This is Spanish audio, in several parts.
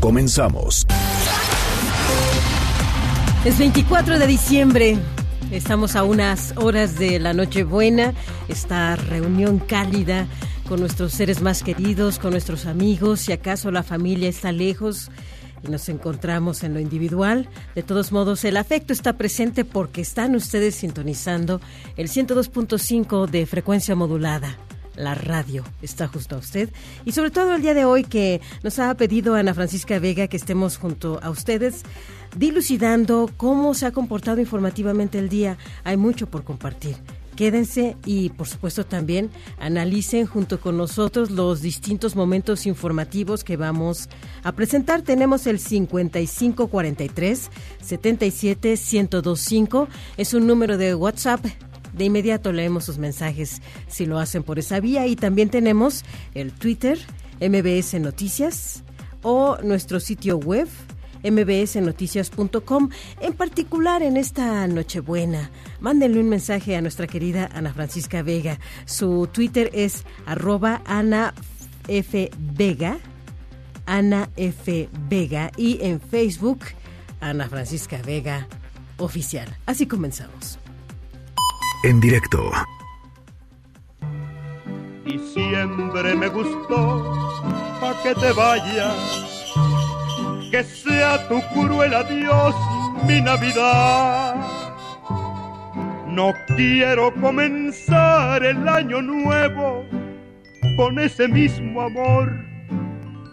Comenzamos. Es 24 de diciembre. Estamos a unas horas de la Nochebuena, esta reunión cálida con nuestros seres más queridos, con nuestros amigos, si acaso la familia está lejos y nos encontramos en lo individual. De todos modos, el afecto está presente porque están ustedes sintonizando el 102.5 de frecuencia modulada. La radio está justo a usted. Y sobre todo el día de hoy que nos ha pedido Ana Francisca Vega que estemos junto a ustedes dilucidando cómo se ha comportado informativamente el día. Hay mucho por compartir. Quédense y, por supuesto, también analicen junto con nosotros los distintos momentos informativos que vamos a presentar. Tenemos el 5543 77 1025. Es un número de WhatsApp. De inmediato leemos sus mensajes si lo hacen por esa vía. Y también tenemos el Twitter, MBS Noticias, o nuestro sitio web mbsnoticias.com, en particular en esta Nochebuena. Mándenle un mensaje a nuestra querida Ana Francisca Vega. Su Twitter es arroba Ana F. Vega, Ana F. Vega, y en Facebook, Ana Francisca Vega Oficial. Así comenzamos. En directo y siempre me gustó pa' que te vayas, que sea tu cruel adiós mi Navidad. No quiero comenzar el año nuevo con ese mismo amor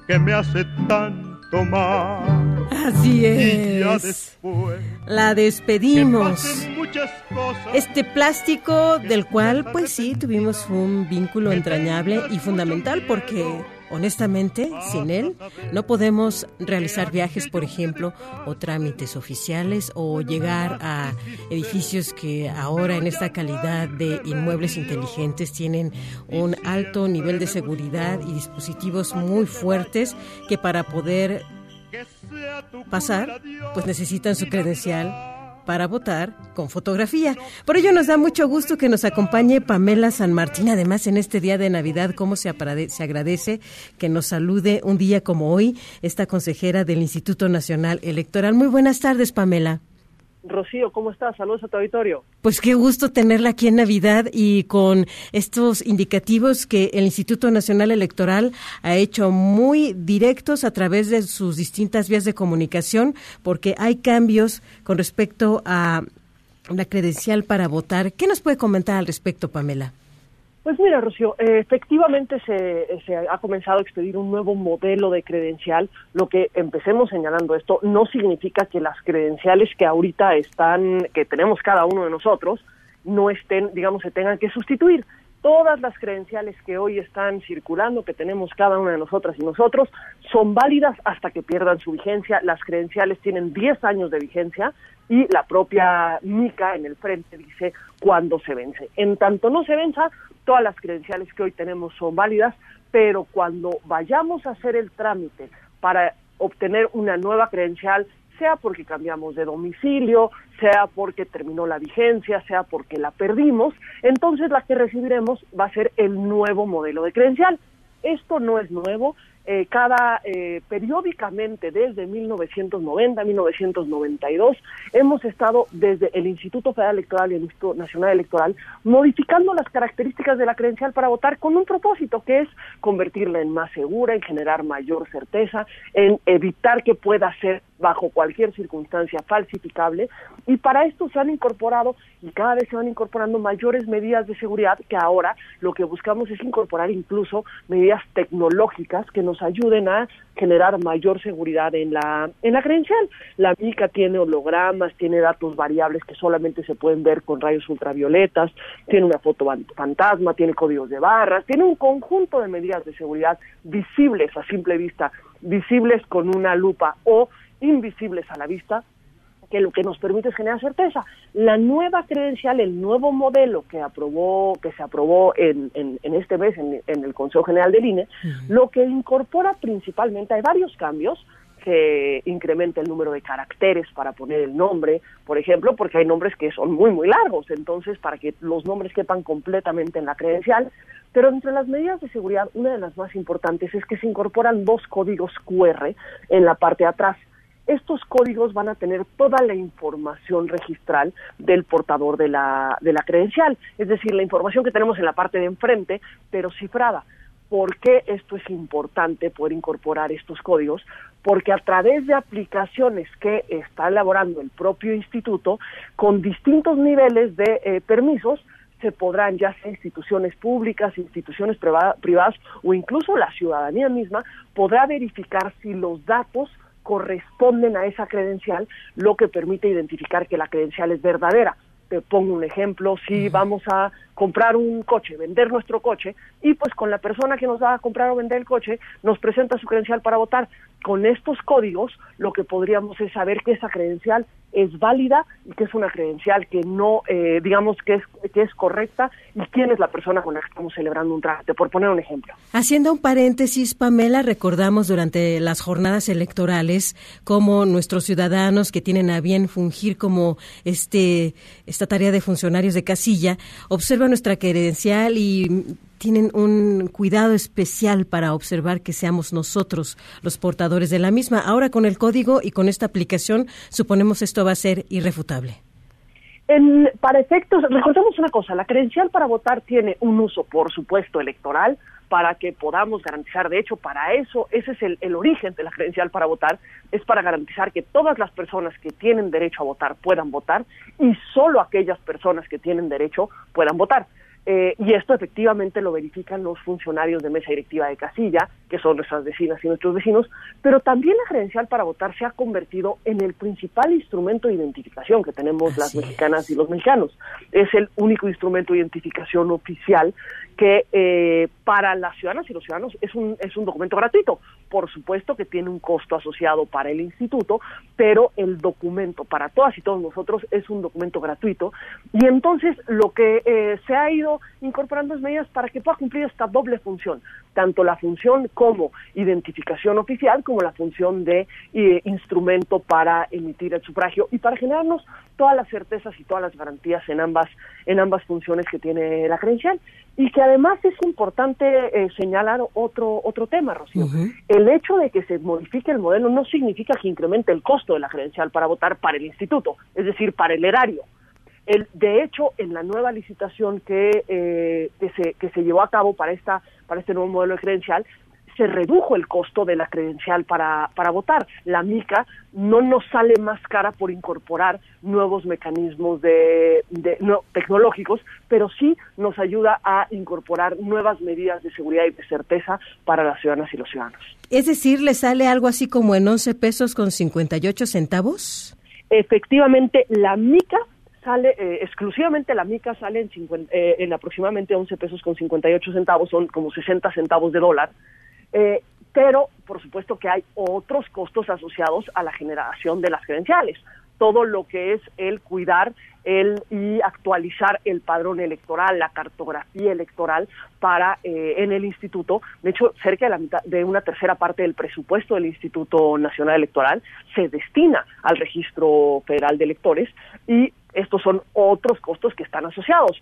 que me hace tanto mal. Así Y ya es. después La despedimos. Este plástico del cual, pues sí, tuvimos un vínculo entrañable y fundamental porque, honestamente, sin él no podemos realizar viajes, por ejemplo, o trámites oficiales o llegar a edificios que ahora en esta calidad de inmuebles inteligentes tienen un alto nivel de seguridad y dispositivos muy fuertes que para poder pasar, pues necesitan su credencial para votar con fotografía. Por ello nos da mucho gusto que nos acompañe Pamela San Martín, además en este día de Navidad, cómo se, agradece que nos salude un día como hoy esta consejera del Instituto Nacional Electoral. Muy buenas tardes, Pamela. Rocío, ¿cómo estás? Saludos a tu auditorio. Pues qué gusto tenerla aquí en Navidad y con estos indicativos que el Instituto Nacional Electoral ha hecho muy directos a través de sus distintas vías de comunicación, porque hay cambios con respecto a la credencial para votar. ¿Qué nos puede comentar al respecto, Pamela? Pues mira, Rocío, eh, efectivamente se, se ha comenzado a expedir un nuevo modelo de credencial. Lo que empecemos señalando esto no significa que las credenciales que ahorita están, que tenemos cada uno de nosotros, no estén, digamos, se tengan que sustituir. Todas las credenciales que hoy están circulando, que tenemos cada una de nosotras y nosotros, son válidas hasta que pierdan su vigencia. Las credenciales tienen 10 años de vigencia y la propia MICA en el frente dice cuándo se vence. En tanto no se venza, todas las credenciales que hoy tenemos son válidas, pero cuando vayamos a hacer el trámite para obtener una nueva credencial, sea porque cambiamos de domicilio, sea porque terminó la vigencia, sea porque la perdimos, entonces la que recibiremos va a ser el nuevo modelo de credencial. Esto no es nuevo, eh, cada eh, periódicamente desde 1990, 1992, hemos estado desde el Instituto Federal Electoral y el Instituto Nacional Electoral modificando las características de la credencial para votar con un propósito que es convertirla en más segura, en generar mayor certeza, en evitar que pueda ser bajo cualquier circunstancia falsificable. Y para esto se han incorporado y cada vez se van incorporando mayores medidas de seguridad que ahora lo que buscamos es incorporar incluso medidas tecnológicas que nos ayuden a generar mayor seguridad en la en la credencial. La MICA tiene hologramas, tiene datos variables que solamente se pueden ver con rayos ultravioletas, tiene una foto fan- fantasma, tiene códigos de barras, tiene un conjunto de medidas de seguridad visibles a simple vista, visibles con una lupa o invisibles a la vista, que lo que nos permite es generar certeza. La nueva credencial, el nuevo modelo que aprobó, que se aprobó en, en, este mes en, el Consejo General del INE, lo que incorpora principalmente, hay varios cambios, que incrementa el número de caracteres para poner el nombre, por ejemplo, porque hay nombres que son muy, muy largos, entonces para que los nombres quepan completamente en la credencial. Pero entre las medidas de seguridad, una de las más importantes es que se incorporan dos códigos QR en la parte de atrás. Estos códigos van a tener toda la información registral del portador de la, de la credencial, es decir, la información que tenemos en la parte de enfrente, pero cifrada. ¿Por qué esto es importante poder incorporar estos códigos? Porque a través de aplicaciones que está elaborando el propio instituto, con distintos niveles de eh, permisos, se podrán, ya sea instituciones públicas, instituciones privadas o incluso la ciudadanía misma, podrá verificar si los datos corresponden a esa credencial, lo que permite identificar que la credencial es verdadera. Te pongo un ejemplo, si vamos a comprar un coche, vender nuestro coche, y pues con la persona que nos va a comprar o vender el coche nos presenta su credencial para votar. Con estos códigos lo que podríamos es saber que esa credencial es válida y que es una credencial que no, eh, digamos, que es, que es correcta y quién es la persona con la que estamos celebrando un trámite, por poner un ejemplo. Haciendo un paréntesis, Pamela, recordamos durante las jornadas electorales cómo nuestros ciudadanos que tienen a bien fungir como este, esta tarea de funcionarios de casilla observan nuestra credencial y tienen un cuidado especial para observar que seamos nosotros los portadores de la misma. Ahora con el código y con esta aplicación, suponemos esto va a ser irrefutable. En, para efectos, recordemos una cosa, la credencial para votar tiene un uso, por supuesto, electoral, para que podamos garantizar, de hecho, para eso, ese es el, el origen de la credencial para votar, es para garantizar que todas las personas que tienen derecho a votar puedan votar y solo aquellas personas que tienen derecho puedan votar. Eh, y esto efectivamente lo verifican los funcionarios de mesa directiva de casilla, que son nuestras vecinas y nuestros vecinos, pero también la credencial para votar se ha convertido en el principal instrumento de identificación que tenemos las mexicanas y los mexicanos. Es el único instrumento de identificación oficial que eh, para las ciudadanas y los ciudadanos es un, es un documento gratuito. Por supuesto que tiene un costo asociado para el instituto, pero el documento para todas y todos nosotros es un documento gratuito. Y entonces lo que eh, se ha ido incorporando es medidas para que pueda cumplir esta doble función, tanto la función como identificación oficial, como la función de eh, instrumento para emitir el sufragio y para generarnos todas las certezas y todas las garantías en ambas, en ambas funciones que tiene la credencial. Y que además es importante eh, señalar otro, otro tema, Rocío. El hecho de que se modifique el modelo no significa que incremente el costo de la credencial para votar para el instituto, es decir, para el erario. El, de hecho, en la nueva licitación que, eh, que, se, que se llevó a cabo para, esta, para este nuevo modelo de credencial, se redujo el costo de la credencial para, para votar. La MICA no nos sale más cara por incorporar nuevos mecanismos de, no, tecnológicos, pero sí nos ayuda a incorporar nuevas medidas de seguridad y de certeza para las ciudadanas y los ciudadanos. Es decir, ¿le sale algo así como en 11 pesos con 58 centavos? Efectivamente, la MICA sale, eh, exclusivamente la mica sale en, eh, en aproximadamente 11 pesos con 58 centavos, son como 60 centavos de dólar, eh, pero por supuesto que hay otros costos asociados a la generación de las credenciales. Todo lo que es el cuidar el y actualizar el padrón electoral, la cartografía electoral para eh, en el instituto. De hecho, cerca de la mitad de una tercera parte del presupuesto del Instituto Nacional Electoral se destina al registro federal de electores y estos son otros costos que están asociados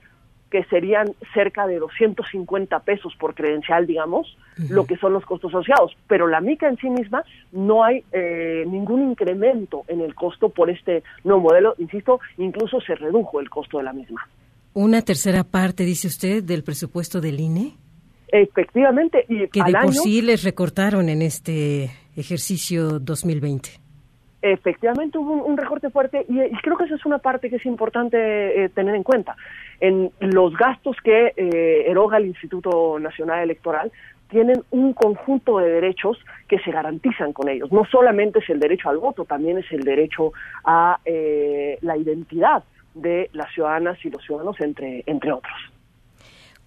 que serían cerca de 250 pesos por credencial, digamos, lo que son los costos asociados. Pero la mica en sí misma no hay eh, ningún incremento en el costo por este nuevo modelo. Insisto, incluso se redujo el costo de la misma. Una tercera parte, dice usted, del presupuesto del INE. Efectivamente. Y que de por sí les recortaron en este ejercicio 2020 efectivamente hubo un, recorte fuerte y, creo que esa es una parte que es importante eh, tener en cuenta. En los gastos que eh, eroga el Instituto Nacional Electoral tienen un conjunto de derechos que se garantizan con ellos. No solamente es el derecho al voto, también es el derecho a eh, la identidad de las ciudadanas y los ciudadanos, entre, entre otros.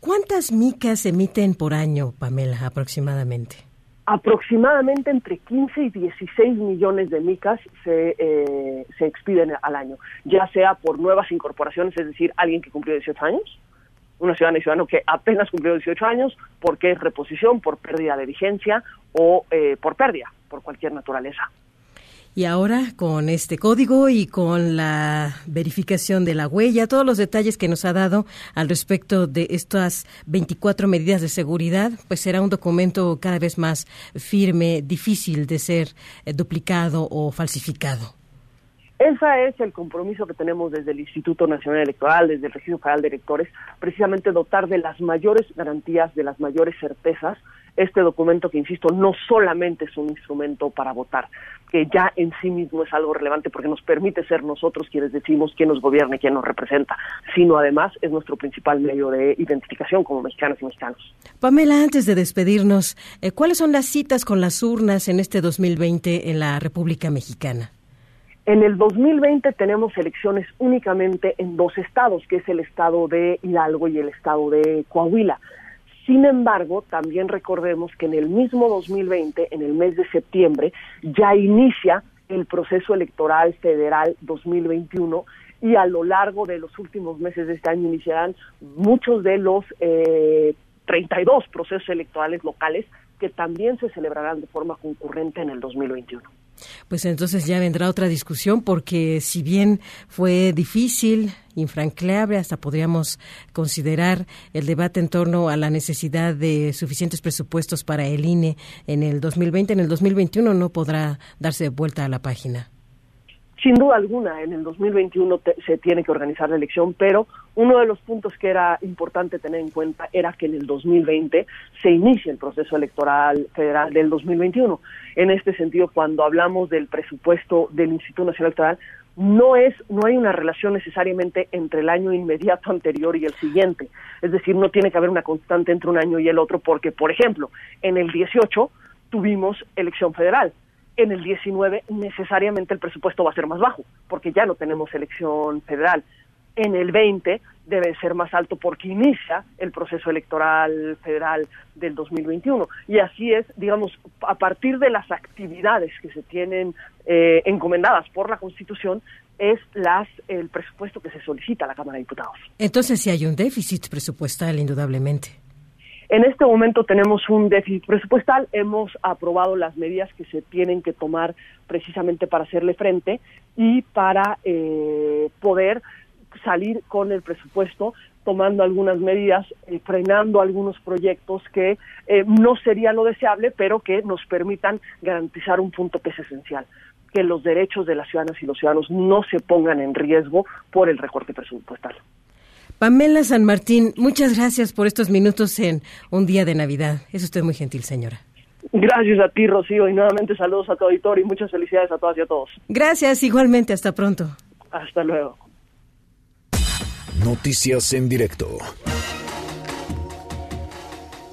¿Cuántas micas emiten por año, Pamela, aproximadamente? Aproximadamente entre 15 y 16 millones de micas se, eh, se expiden al año, ya sea por nuevas incorporaciones, es decir, alguien que cumplió 18 años, una ciudadana y ciudadano que apenas cumplió 18 años, porque es reposición, por pérdida de vigencia o eh, por pérdida, por cualquier naturaleza. Y ahora con este código y con la verificación de la huella, todos los detalles que nos ha dado al respecto de estas 24 medidas de seguridad, pues será un documento cada vez más firme, difícil de ser eh, duplicado o falsificado. Ese es el compromiso que tenemos desde el Instituto Nacional Electoral, desde el Registro Federal de Electores, precisamente dotar de las mayores garantías, de las mayores certezas este documento que, insisto, no solamente es un instrumento para votar, que ya en sí mismo es algo relevante porque nos permite ser nosotros quienes decimos quién nos gobierna y quién nos representa, sino además es nuestro principal medio de identificación como mexicanos y mexicanos. Pamela, antes de despedirnos, eh, ¿cuáles son las citas con las urnas en este 2020 en la República Mexicana? En el 2020 tenemos elecciones únicamente en dos estados, que es el estado de Hidalgo y el estado de Coahuila. Sin embargo, también recordemos que en el mismo 2020, en el mes de septiembre, ya inicia el proceso electoral federal 2021 y a lo largo de los últimos meses de este año iniciarán muchos de los eh, 32 procesos electorales locales que también se celebrarán de forma concurrente en el 2021. Pues entonces ya vendrá otra discusión porque si bien fue difícil, infranqueable, hasta podríamos considerar el debate en torno a la necesidad de suficientes presupuestos para el INE en el 2020, en el 2021 no podrá darse vuelta a la página. Sin duda alguna, en el 2021 se tiene que organizar la elección, pero uno de los puntos que era importante tener en cuenta era que en el 2020 se inicia el proceso electoral federal del 2021. En este sentido, cuando hablamos del presupuesto del Instituto Nacional Electoral, no es no hay una relación necesariamente entre el año inmediato anterior y el siguiente. Es decir, no tiene que haber una constante entre un año y el otro porque, por ejemplo, en el 18 tuvimos elección federal en el 19 necesariamente el presupuesto va a ser más bajo, porque ya no tenemos elección federal. En el 20 debe ser más alto porque inicia el proceso electoral federal del 2021. Y así es, digamos, a partir de las actividades que se tienen eh, encomendadas por la Constitución, es las el presupuesto que se solicita a la Cámara de Diputados. Entonces, si hay un déficit presupuestal, indudablemente. En este momento tenemos un déficit presupuestal, hemos aprobado las medidas que se tienen que tomar precisamente para hacerle frente y para eh, poder salir con el presupuesto tomando algunas medidas, eh, frenando algunos proyectos que eh, no sería lo deseable, pero que nos permitan garantizar un punto que es esencial, que los derechos de las ciudadanas y los ciudadanos no se pongan en riesgo por el recorte presupuestal. Pamela San Martín, muchas gracias por estos minutos en un día de Navidad. Es usted muy gentil, señora. Gracias a ti, Rocío, y nuevamente saludos a tu auditorio y muchas felicidades a todas y a todos. Gracias, igualmente, hasta pronto. Hasta luego. Noticias en directo.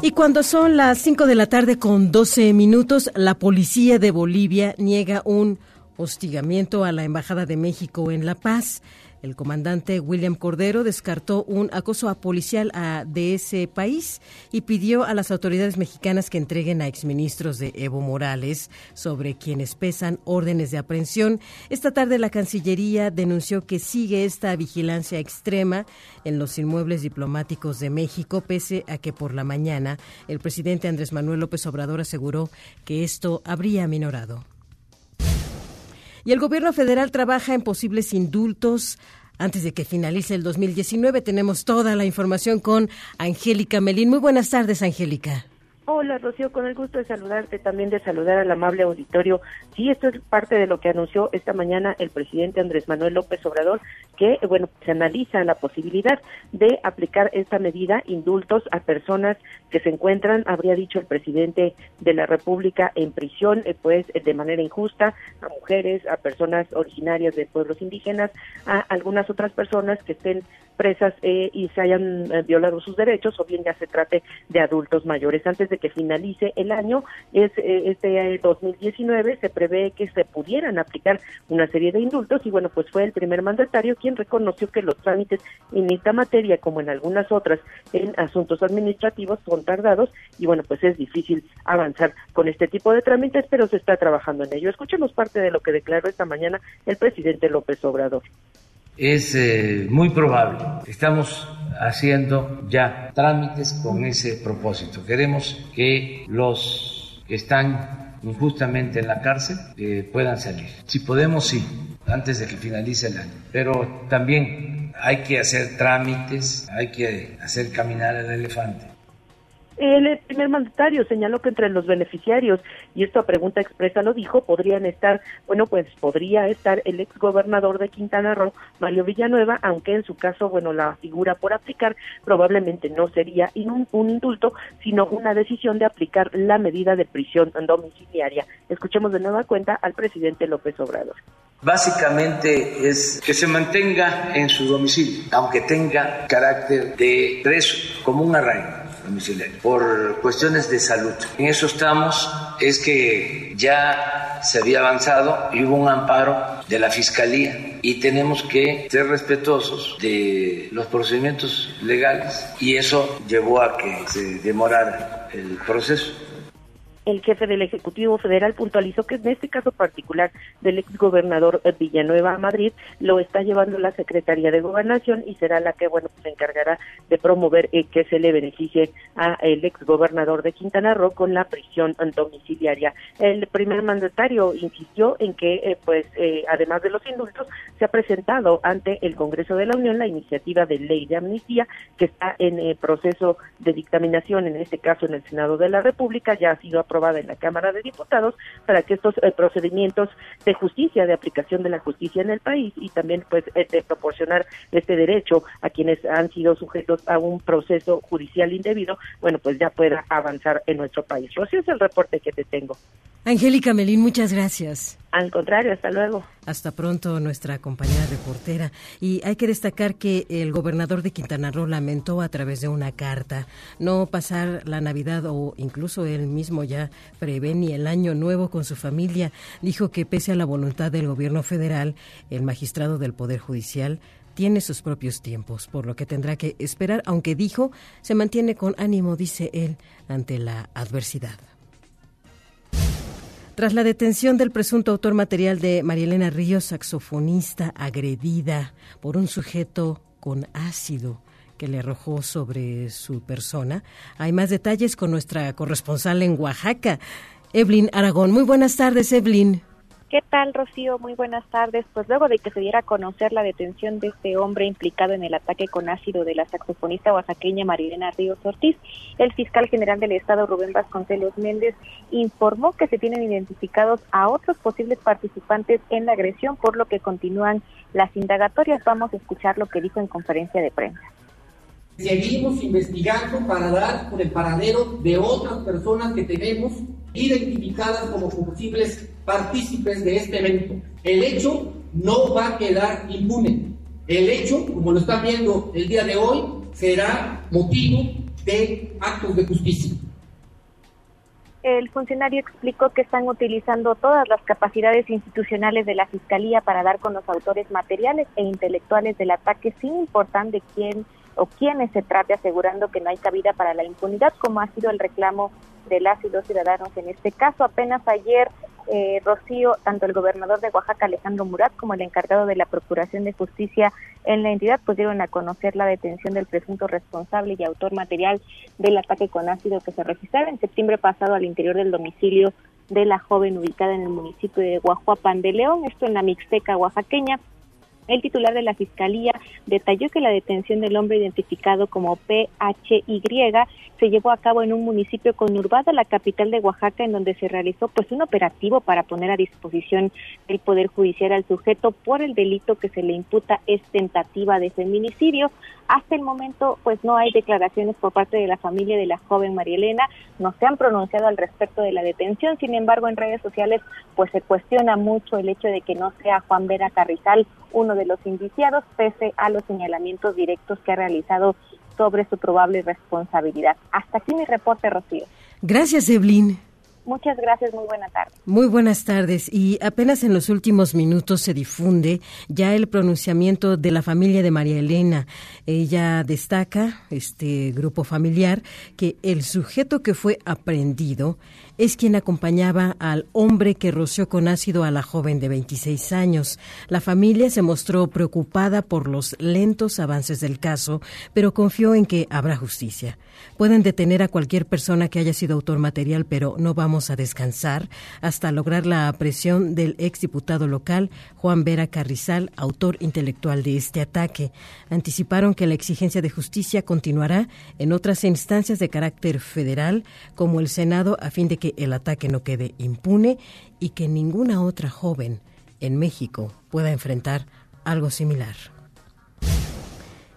Y cuando son las 5 de la tarde con 12 minutos, la policía de Bolivia niega un hostigamiento a la Embajada de México en La Paz. El comandante William Cordero descartó un acoso a policial de ese país y pidió a las autoridades mexicanas que entreguen a exministros de Evo Morales sobre quienes pesan órdenes de aprehensión. Esta tarde la Cancillería denunció que sigue esta vigilancia extrema en los inmuebles diplomáticos de México, pese a que por la mañana el presidente Andrés Manuel López Obrador aseguró que esto habría minorado. Y el gobierno federal trabaja en posibles indultos antes de que finalice el 2019. Tenemos toda la información con Angélica Melín. Muy buenas tardes, Angélica. Hola, Rocío, con el gusto de saludarte, también de saludar al amable auditorio. Sí, esto es parte de lo que anunció esta mañana el presidente Andrés Manuel López Obrador, que, bueno, se analiza la posibilidad de aplicar esta medida, indultos a personas que se encuentran, habría dicho el presidente de la República, en prisión, eh, pues, de manera injusta, a mujeres, a personas originarias de pueblos indígenas, a algunas otras personas que estén presas eh, y se hayan eh, violado sus derechos o bien ya se trate de adultos mayores. Antes de que finalice el año, es, eh, este 2019, se prevé que se pudieran aplicar una serie de indultos y bueno, pues fue el primer mandatario quien reconoció que los trámites en esta materia, como en algunas otras, en asuntos administrativos son tardados y bueno, pues es difícil avanzar con este tipo de trámites, pero se está trabajando en ello. Escuchemos parte de lo que declaró esta mañana el presidente López Obrador es eh, muy probable. Estamos haciendo ya trámites con ese propósito. Queremos que los que están injustamente en la cárcel eh, puedan salir. Si podemos, sí, antes de que finalice el año. Pero también hay que hacer trámites, hay que hacer caminar al elefante. El primer mandatario señaló que entre los beneficiarios, y esto a pregunta expresa lo dijo, podrían estar, bueno, pues podría estar el ex gobernador de Quintana Roo, Mario Villanueva, aunque en su caso, bueno, la figura por aplicar probablemente no sería un, un indulto, sino una decisión de aplicar la medida de prisión domiciliaria. Escuchemos de nueva cuenta al presidente López Obrador. Básicamente es que se mantenga en su domicilio, aunque tenga carácter de preso, como un arraigo domiciliario por cuestiones de salud. En eso estamos, es que ya se había avanzado y hubo un amparo de la Fiscalía y tenemos que ser respetuosos de los procedimientos legales y eso llevó a que se demorara el proceso el jefe del Ejecutivo Federal puntualizó que en este caso particular del exgobernador Villanueva a Madrid lo está llevando la Secretaría de Gobernación y será la que bueno se encargará de promover eh, que se le beneficie a el exgobernador de Quintana Roo con la prisión domiciliaria. El primer mandatario insistió en que eh, pues eh, además de los indultos se ha presentado ante el Congreso de la Unión la iniciativa de ley de amnistía que está en proceso de dictaminación en este caso en el Senado de la República ya ha sido aprobada aprobada en la Cámara de Diputados para que estos eh, procedimientos de justicia, de aplicación de la justicia en el país y también pues eh, de proporcionar este derecho a quienes han sido sujetos a un proceso judicial indebido, bueno, pues ya pueda avanzar en nuestro país. Así es el reporte que te tengo. Angélica Melín, muchas gracias. Al contrario, hasta luego. Hasta pronto, nuestra compañera reportera. Y hay que destacar que el gobernador de Quintana Roo lamentó a través de una carta no pasar la Navidad o incluso él mismo ya prevé ni el año nuevo con su familia. Dijo que pese a la voluntad del gobierno federal, el magistrado del Poder Judicial tiene sus propios tiempos, por lo que tendrá que esperar, aunque dijo, se mantiene con ánimo, dice él, ante la adversidad. Tras la detención del presunto autor material de Marielena Ríos, saxofonista agredida por un sujeto con ácido que le arrojó sobre su persona, hay más detalles con nuestra corresponsal en Oaxaca, Evelyn Aragón. Muy buenas tardes, Evelyn. ¿Qué tal, Rocío? Muy buenas tardes. Pues luego de que se diera a conocer la detención de este hombre implicado en el ataque con ácido de la saxofonista oaxaqueña Marilena Ríos Ortiz, el fiscal general del Estado, Rubén Vasconcelos Méndez, informó que se tienen identificados a otros posibles participantes en la agresión, por lo que continúan las indagatorias. Vamos a escuchar lo que dijo en conferencia de prensa. Seguimos investigando para dar con el paradero de otras personas que tenemos identificadas como posibles partícipes de este evento. El hecho no va a quedar impune. El hecho, como lo están viendo el día de hoy, será motivo de actos de justicia. El funcionario explicó que están utilizando todas las capacidades institucionales de la Fiscalía para dar con los autores materiales e intelectuales del ataque sin importar de quién o quiénes se trate, asegurando que no hay cabida para la impunidad, como ha sido el reclamo de las y ciudadanos en este caso. Apenas ayer, eh, Rocío, tanto el gobernador de Oaxaca, Alejandro Murat, como el encargado de la Procuración de Justicia en la entidad, pues dieron a conocer la detención del presunto responsable y autor material del ataque con ácido que se registraba en septiembre pasado al interior del domicilio de la joven ubicada en el municipio de Guajuapan de León, esto en la Mixteca oaxaqueña. El titular de la Fiscalía detalló que la detención del hombre identificado como PHY se llevó a cabo en un municipio conurbado, la capital de Oaxaca, en donde se realizó pues un operativo para poner a disposición del Poder Judicial al sujeto por el delito que se le imputa es tentativa de feminicidio. Hasta el momento pues no hay declaraciones por parte de la familia de la joven María Elena, no se han pronunciado al respecto de la detención, sin embargo en redes sociales pues se cuestiona mucho el hecho de que no sea Juan Vera Carrizal uno de los indiciados, pese a los señalamientos directos que ha realizado sobre su probable responsabilidad. Hasta aquí mi reporte, Rocío. Gracias, Evelyn. Muchas gracias, muy buenas tardes. Muy buenas tardes. Y apenas en los últimos minutos se difunde ya el pronunciamiento de la familia de María Elena. Ella destaca, este grupo familiar, que el sujeto que fue aprendido es quien acompañaba al hombre que roció con ácido a la joven de 26 años. La familia se mostró preocupada por los lentos avances del caso, pero confió en que habrá justicia. Pueden detener a cualquier persona que haya sido autor material, pero no vamos a descansar hasta lograr la presión del exdiputado local Juan Vera Carrizal, autor intelectual de este ataque. Anticiparon que la exigencia de justicia continuará en otras instancias de carácter federal, como el Senado, a fin de que el ataque no quede impune y que ninguna otra joven en México pueda enfrentar algo similar.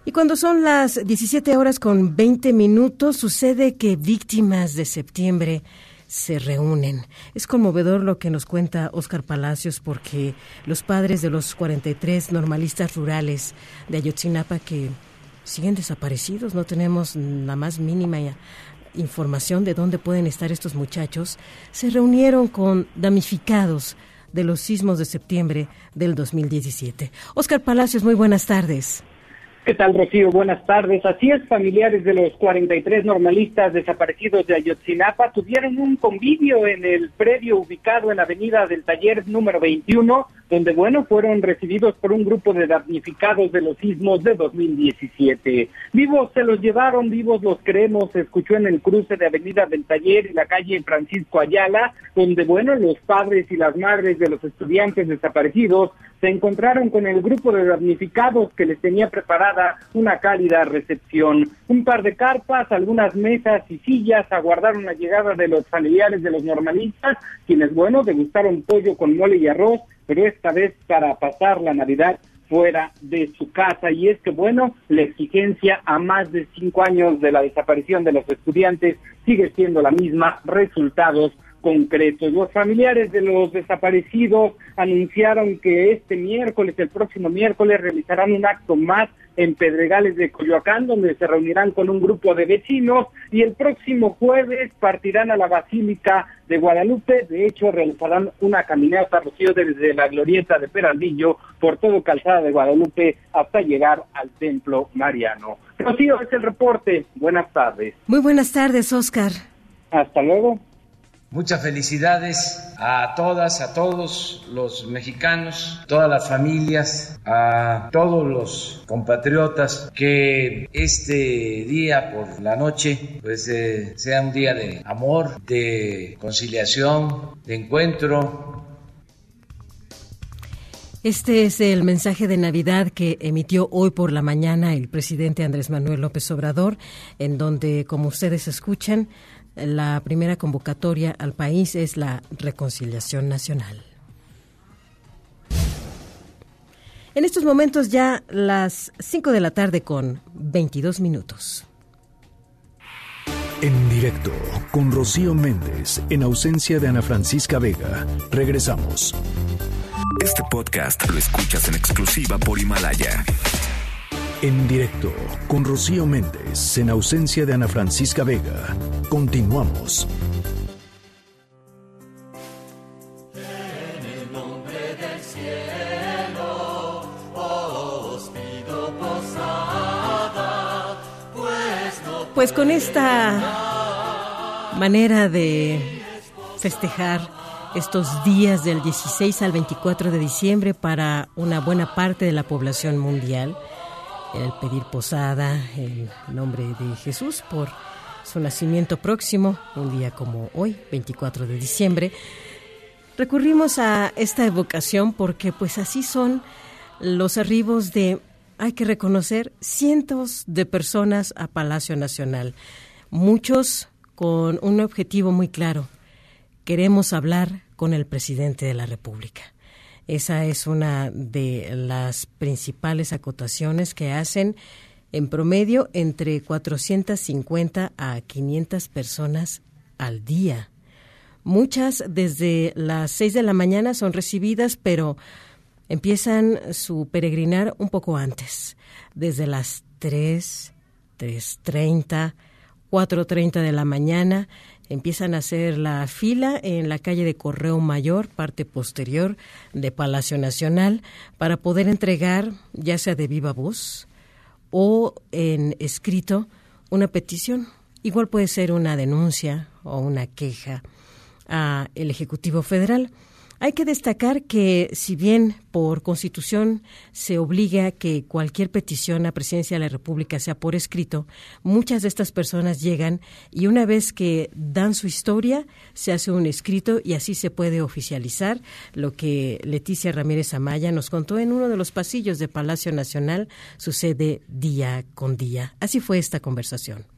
Y cuando son las 17 horas con 20 minutos, sucede que víctimas de septiembre se reúnen. Es conmovedor lo que nos cuenta Óscar Palacios porque los padres de los 43 normalistas rurales de Ayotzinapa que siguen desaparecidos, no tenemos la más mínima información de dónde pueden estar estos muchachos, se reunieron con damnificados de los sismos de septiembre del 2017. Óscar Palacios, muy buenas tardes. ¿Qué tal, Rocío? Buenas tardes. Así es, familiares de los 43 normalistas desaparecidos de Ayotzinapa tuvieron un convivio en el predio ubicado en la avenida del taller número 21, donde, bueno, fueron recibidos por un grupo de damnificados de los sismos de 2017. Vivos se los llevaron, vivos los creemos, se escuchó en el cruce de avenida del taller y la calle Francisco Ayala, donde, bueno, los padres y las madres de los estudiantes desaparecidos se encontraron con el grupo de damnificados que les tenía preparada una cálida recepción. Un par de carpas, algunas mesas y sillas aguardaron la llegada de los familiares de los normalistas, quienes, bueno, degustaron pollo con mole y arroz, pero esta vez para pasar la Navidad fuera de su casa. Y es que, bueno, la exigencia a más de cinco años de la desaparición de los estudiantes sigue siendo la misma. Resultados concretos. Los familiares de los desaparecidos anunciaron que este miércoles, el próximo miércoles, realizarán un acto más en Pedregales de Coyoacán, donde se reunirán con un grupo de vecinos y el próximo jueves partirán a la Basílica de Guadalupe. De hecho, realizarán una caminata, Rocío, desde la glorieta de Peraldillo por todo Calzada de Guadalupe hasta llegar al Templo Mariano. Rocío, es el reporte. Buenas tardes. Muy buenas tardes, Oscar. Hasta luego. Muchas felicidades a todas, a todos los mexicanos, todas las familias, a todos los compatriotas, que este día por la noche pues eh, sea un día de amor, de conciliación, de encuentro, este es el mensaje de Navidad que emitió hoy por la mañana el presidente Andrés Manuel López Obrador, en donde, como ustedes escuchan, la primera convocatoria al país es la reconciliación nacional. En estos momentos ya las 5 de la tarde con 22 minutos. En directo con Rocío Méndez, en ausencia de Ana Francisca Vega. Regresamos. Este podcast lo escuchas en exclusiva por Himalaya. En directo con Rocío Méndez, en ausencia de Ana Francisca Vega. Continuamos. Pues con esta manera de festejar estos días del 16 al 24 de diciembre para una buena parte de la población mundial, el pedir posada en nombre de Jesús por su nacimiento próximo, un día como hoy, 24 de diciembre. Recurrimos a esta evocación porque pues así son los arribos de, hay que reconocer, cientos de personas a Palacio Nacional, muchos con un objetivo muy claro. Queremos hablar con el presidente de la República. Esa es una de las principales acotaciones que hacen en promedio entre 450 a 500 personas al día. Muchas desde las 6 de la mañana son recibidas, pero empiezan su peregrinar un poco antes, desde las 3, 3.30, 4.30 de la mañana, empiezan a hacer la fila en la calle de Correo Mayor, parte posterior de Palacio Nacional, para poder entregar, ya sea de viva voz o en escrito, una petición. Igual puede ser una denuncia o una queja al Ejecutivo Federal. Hay que destacar que si bien por constitución se obliga que cualquier petición a presidencia de la República sea por escrito, muchas de estas personas llegan y una vez que dan su historia se hace un escrito y así se puede oficializar lo que Leticia Ramírez Amaya nos contó en uno de los pasillos de Palacio Nacional sucede día con día. Así fue esta conversación.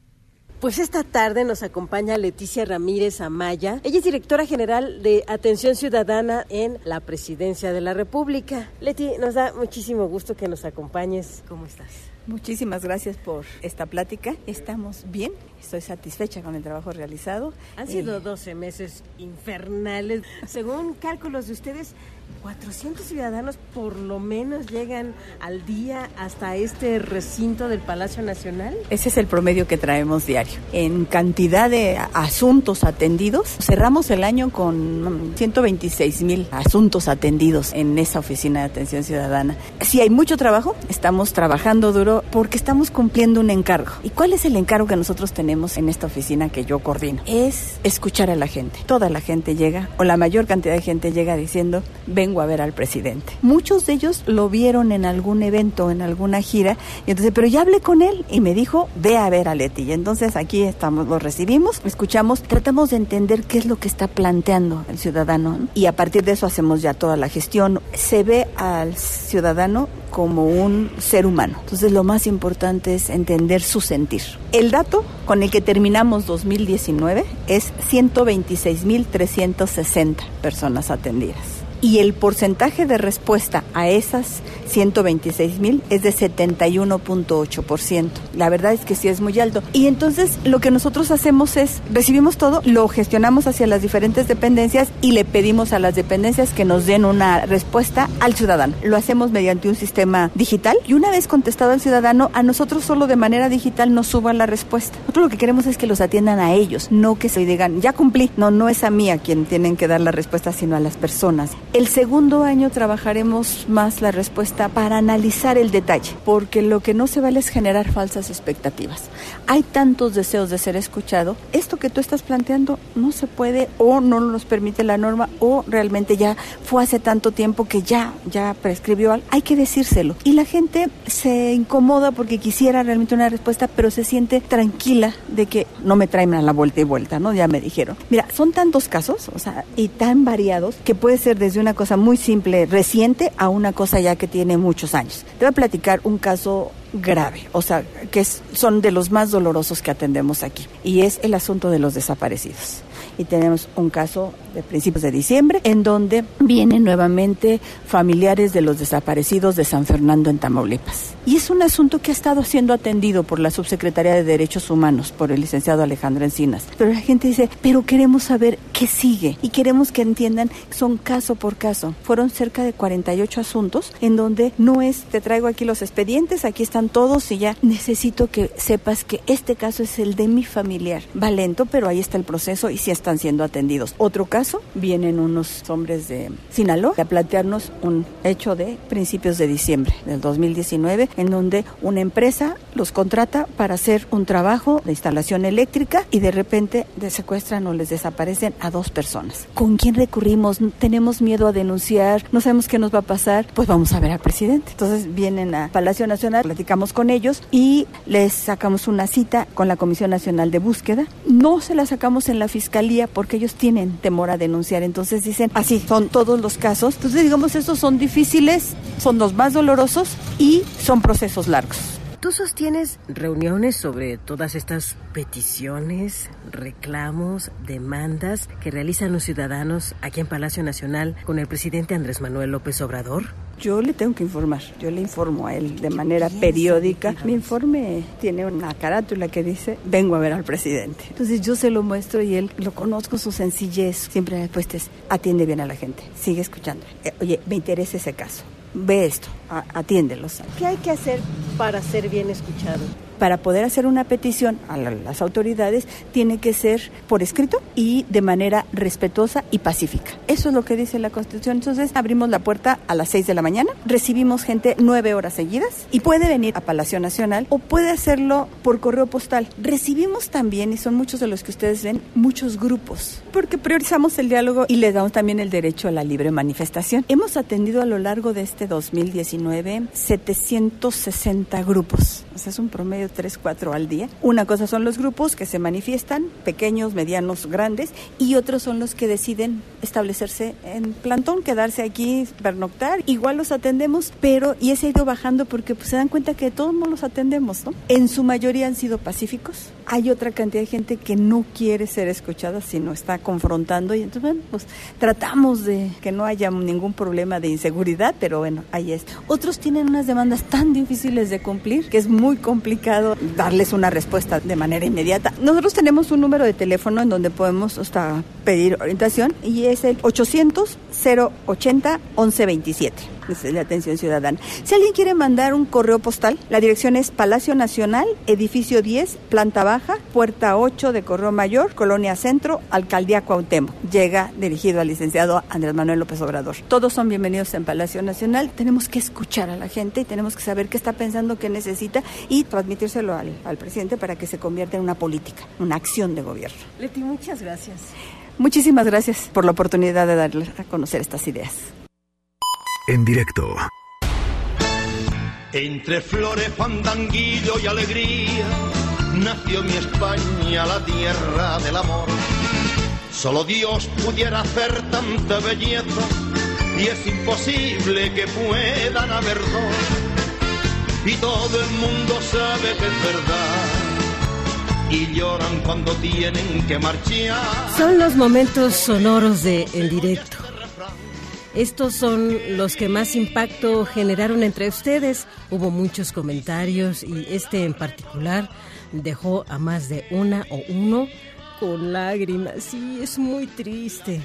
Pues esta tarde nos acompaña Leticia Ramírez Amaya. Ella es directora general de Atención Ciudadana en la Presidencia de la República. Leti, nos da muchísimo gusto que nos acompañes. ¿Cómo estás? Muchísimas gracias por esta plática. Estamos bien, estoy satisfecha con el trabajo realizado. Han sido 12 meses infernales. Según cálculos de ustedes, 400 ciudadanos por lo menos llegan al día hasta este recinto del Palacio Nacional. Ese es el promedio que traemos diario. En cantidad de asuntos atendidos, cerramos el año con 126 mil asuntos atendidos en esa oficina de atención ciudadana. Si hay mucho trabajo, estamos trabajando duro porque estamos cumpliendo un encargo. ¿Y cuál es el encargo que nosotros tenemos en esta oficina que yo coordino? Es escuchar a la gente. Toda la gente llega, o la mayor cantidad de gente llega diciendo, vengo a ver al presidente. Muchos de ellos lo vieron en algún evento, en alguna gira, y entonces, pero ya hablé con él y me dijo, ve a ver a Leti. Y entonces aquí estamos, lo recibimos, escuchamos, tratamos de entender qué es lo que está planteando el ciudadano y a partir de eso hacemos ya toda la gestión. Se ve al ciudadano como un ser humano. Entonces lo más importante es entender su sentir. El dato con el que terminamos 2019 es 126.360 personas atendidas y el porcentaje de respuesta a esas 126 mil es de 71.8%. La verdad es que sí es muy alto. Y entonces lo que nosotros hacemos es, recibimos todo, lo gestionamos hacia las diferentes dependencias y le pedimos a las dependencias que nos den una respuesta al ciudadano. Lo hacemos mediante un sistema digital y una vez contestado al ciudadano, a nosotros solo de manera digital nos suban la respuesta. Nosotros lo que queremos es que los atiendan a ellos, no que se digan, ya cumplí. No, no es a mí a quien tienen que dar la respuesta, sino a las personas. El segundo año trabajaremos más la respuesta para analizar el detalle, porque lo que no se vale es generar falsas expectativas. Hay tantos deseos de ser escuchado, esto que tú estás planteando no se puede o no nos permite la norma o realmente ya fue hace tanto tiempo que ya ya prescribió algo. Hay que decírselo. Y la gente se incomoda porque quisiera realmente una respuesta, pero se siente tranquila de que no me traen a la vuelta y vuelta, ¿no? Ya me dijeron. Mira, son tantos casos, o sea, y tan variados que puede ser desde una cosa muy simple, reciente, a una cosa ya que tiene muchos años. Te voy a platicar un caso grave, o sea, que son de los más dolorosos que atendemos aquí, y es el asunto de los desaparecidos y tenemos un caso de principios de diciembre en donde vienen nuevamente familiares de los desaparecidos de San Fernando en Tamaulipas. Y es un asunto que ha estado siendo atendido por la Subsecretaría de Derechos Humanos, por el licenciado Alejandro Encinas. Pero la gente dice, pero queremos saber qué sigue y queremos que entiendan son caso por caso. Fueron cerca de 48 asuntos en donde no es, te traigo aquí los expedientes, aquí están todos y ya necesito que sepas que este caso es el de mi familiar. Va lento, pero ahí está el proceso y si está siendo atendidos. Otro caso, vienen unos hombres de Sinaloa a plantearnos un hecho de principios de diciembre del 2019, en donde una empresa los contrata para hacer un trabajo de instalación eléctrica y de repente secuestran o les desaparecen a dos personas. ¿Con quién recurrimos? Tenemos miedo a denunciar, no sabemos qué nos va a pasar, pues vamos a ver al presidente. Entonces vienen a Palacio Nacional, platicamos con ellos y les sacamos una cita con la Comisión Nacional de Búsqueda. No se la sacamos en la Fiscalía porque ellos tienen temor a denunciar. Entonces dicen, así son todos los casos. Entonces digamos, estos son difíciles, son los más dolorosos y son procesos largos. ¿Tú sostienes reuniones sobre todas estas peticiones, reclamos, demandas que realizan los ciudadanos aquí en Palacio Nacional con el presidente Andrés Manuel López Obrador? Yo le tengo que informar, yo le informo a él de manera periódica. Mi informe tiene una carátula que dice, vengo a ver al presidente. Entonces yo se lo muestro y él lo conozco, su sencillez. Siempre la respuesta es, atiende bien a la gente, sigue escuchando. Eh, oye, me interesa ese caso ve esto, atiéndelos. ¿Qué hay que hacer para ser bien escuchado? Para poder hacer una petición a las autoridades tiene que ser por escrito y de manera respetuosa y pacífica. Eso es lo que dice la Constitución. Entonces abrimos la puerta a las 6 de la mañana, recibimos gente nueve horas seguidas y puede venir a Palacio Nacional o puede hacerlo por correo postal. Recibimos también, y son muchos de los que ustedes ven, muchos grupos, porque priorizamos el diálogo y le damos también el derecho a la libre manifestación. Hemos atendido a lo largo de este 2019 760 grupos. O sea, es un promedio tres, cuatro al día. Una cosa son los grupos que se manifiestan, pequeños, medianos, grandes, y otros son los que deciden establecerse en plantón, quedarse aquí, pernoctar. Igual los atendemos, pero y ese ha ido bajando porque pues, se dan cuenta que todos los atendemos, ¿no? En su mayoría han sido pacíficos. Hay otra cantidad de gente que no quiere ser escuchada, sino está confrontando y entonces, bueno, pues tratamos de que no haya ningún problema de inseguridad, pero bueno, ahí es. Otros tienen unas demandas tan difíciles de cumplir que es muy complicado darles una respuesta de manera inmediata. Nosotros tenemos un número de teléfono en donde podemos hasta pedir orientación y es el 800 080 1127 de atención ciudadana. Si alguien quiere mandar un correo postal, la dirección es Palacio Nacional, edificio 10, planta baja, puerta 8 de Correo Mayor, Colonia Centro, Alcaldía Cuauhtémoc. Llega dirigido al licenciado Andrés Manuel López Obrador. Todos son bienvenidos en Palacio Nacional. Tenemos que escuchar a la gente y tenemos que saber qué está pensando, qué necesita y transmitírselo al, al presidente para que se convierta en una política, una acción de gobierno. Leti, muchas gracias. Muchísimas gracias por la oportunidad de darle a conocer estas ideas en directo. Entre flores, fandanguillo y alegría, nació mi España, la tierra del amor. Solo Dios pudiera hacer tanta belleza y es imposible que puedan haber dos. Y todo el mundo sabe que es verdad y lloran cuando tienen que marchar. Son los momentos sonoros de En Directo. Estos son los que más impacto generaron entre ustedes. Hubo muchos comentarios y este en particular dejó a más de una o uno con lágrimas. Sí, es muy triste.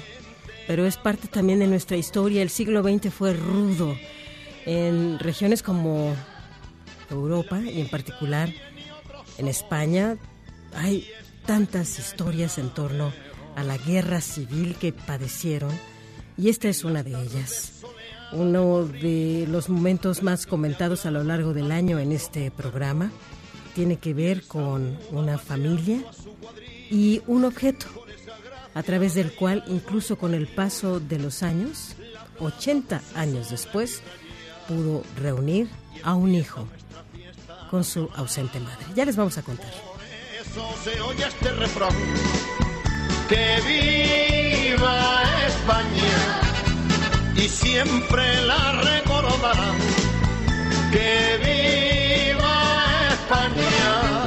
Pero es parte también de nuestra historia. El siglo XX fue rudo. En regiones como Europa y en particular en España hay tantas historias en torno a la guerra civil que padecieron y esta es una de ellas. Uno de los momentos más comentados a lo largo del año en este programa tiene que ver con una familia y un objeto, a través del cual incluso con el paso de los años, 80 años después, pudo reunir a un hijo con su ausente madre. Ya les vamos a contar. Se oye este refrán. Que viva España y siempre la recordarán. Que viva España,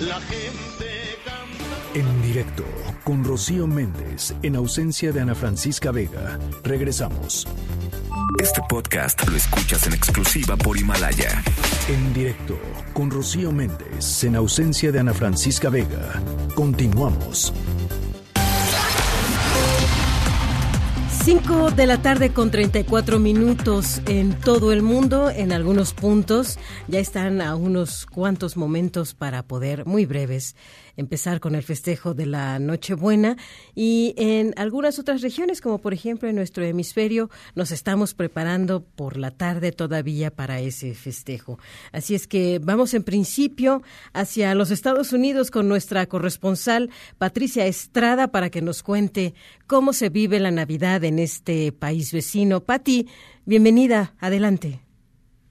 la gente canta. En directo con Rocío Méndez, en ausencia de Ana Francisca Vega. Regresamos. Este podcast lo escuchas en exclusiva por Himalaya. En directo con Rocío Méndez, en ausencia de Ana Francisca Vega. Continuamos. 5 de la tarde con 34 minutos en todo el mundo, en algunos puntos. Ya están a unos cuantos momentos para poder, muy breves, empezar con el festejo de la Nochebuena y en algunas otras regiones, como por ejemplo en nuestro hemisferio, nos estamos preparando por la tarde todavía para ese festejo. Así es que vamos en principio hacia los Estados Unidos con nuestra corresponsal Patricia Estrada para que nos cuente cómo se vive la Navidad en este país vecino. Pati, bienvenida, adelante.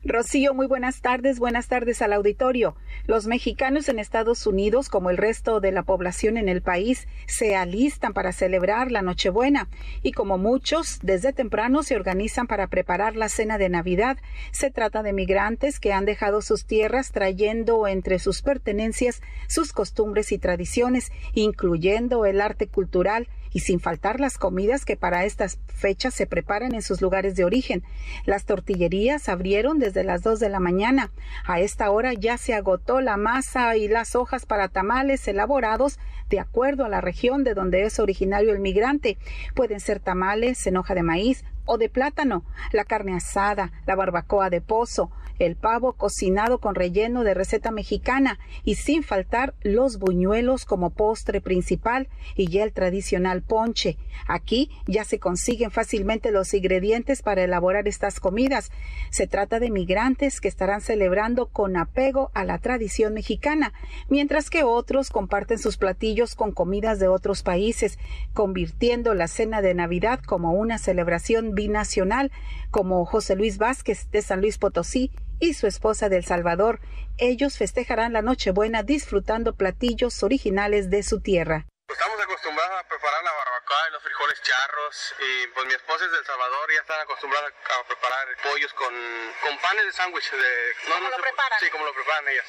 Rocío, muy buenas tardes. Buenas tardes al auditorio. Los mexicanos en Estados Unidos, como el resto de la población en el país, se alistan para celebrar la Nochebuena y como muchos, desde temprano se organizan para preparar la cena de Navidad. Se trata de migrantes que han dejado sus tierras trayendo entre sus pertenencias sus costumbres y tradiciones, incluyendo el arte cultural y sin faltar las comidas que para estas fechas se preparan en sus lugares de origen. Las tortillerías abrieron desde las dos de la mañana. A esta hora ya se agotó la masa y las hojas para tamales elaborados de acuerdo a la región de donde es originario el migrante. Pueden ser tamales en hoja de maíz, o de plátano, la carne asada, la barbacoa de pozo, el pavo cocinado con relleno de receta mexicana y sin faltar los buñuelos como postre principal y ya el tradicional ponche. Aquí ya se consiguen fácilmente los ingredientes para elaborar estas comidas. Se trata de migrantes que estarán celebrando con apego a la tradición mexicana, mientras que otros comparten sus platillos con comidas de otros países, convirtiendo la cena de Navidad como una celebración binacional, como José Luis Vázquez de San Luis Potosí y su esposa del Salvador. Ellos festejarán la Nochebuena disfrutando platillos originales de su tierra. Estamos acostumbrados a preparar la barbacoa y los frijoles charros y pues mi esposa es del Salvador y ya están acostumbradas a preparar pollos con, con panes de sándwich. De, ¿Cómo lo preparan? Sí, como lo preparan ellas.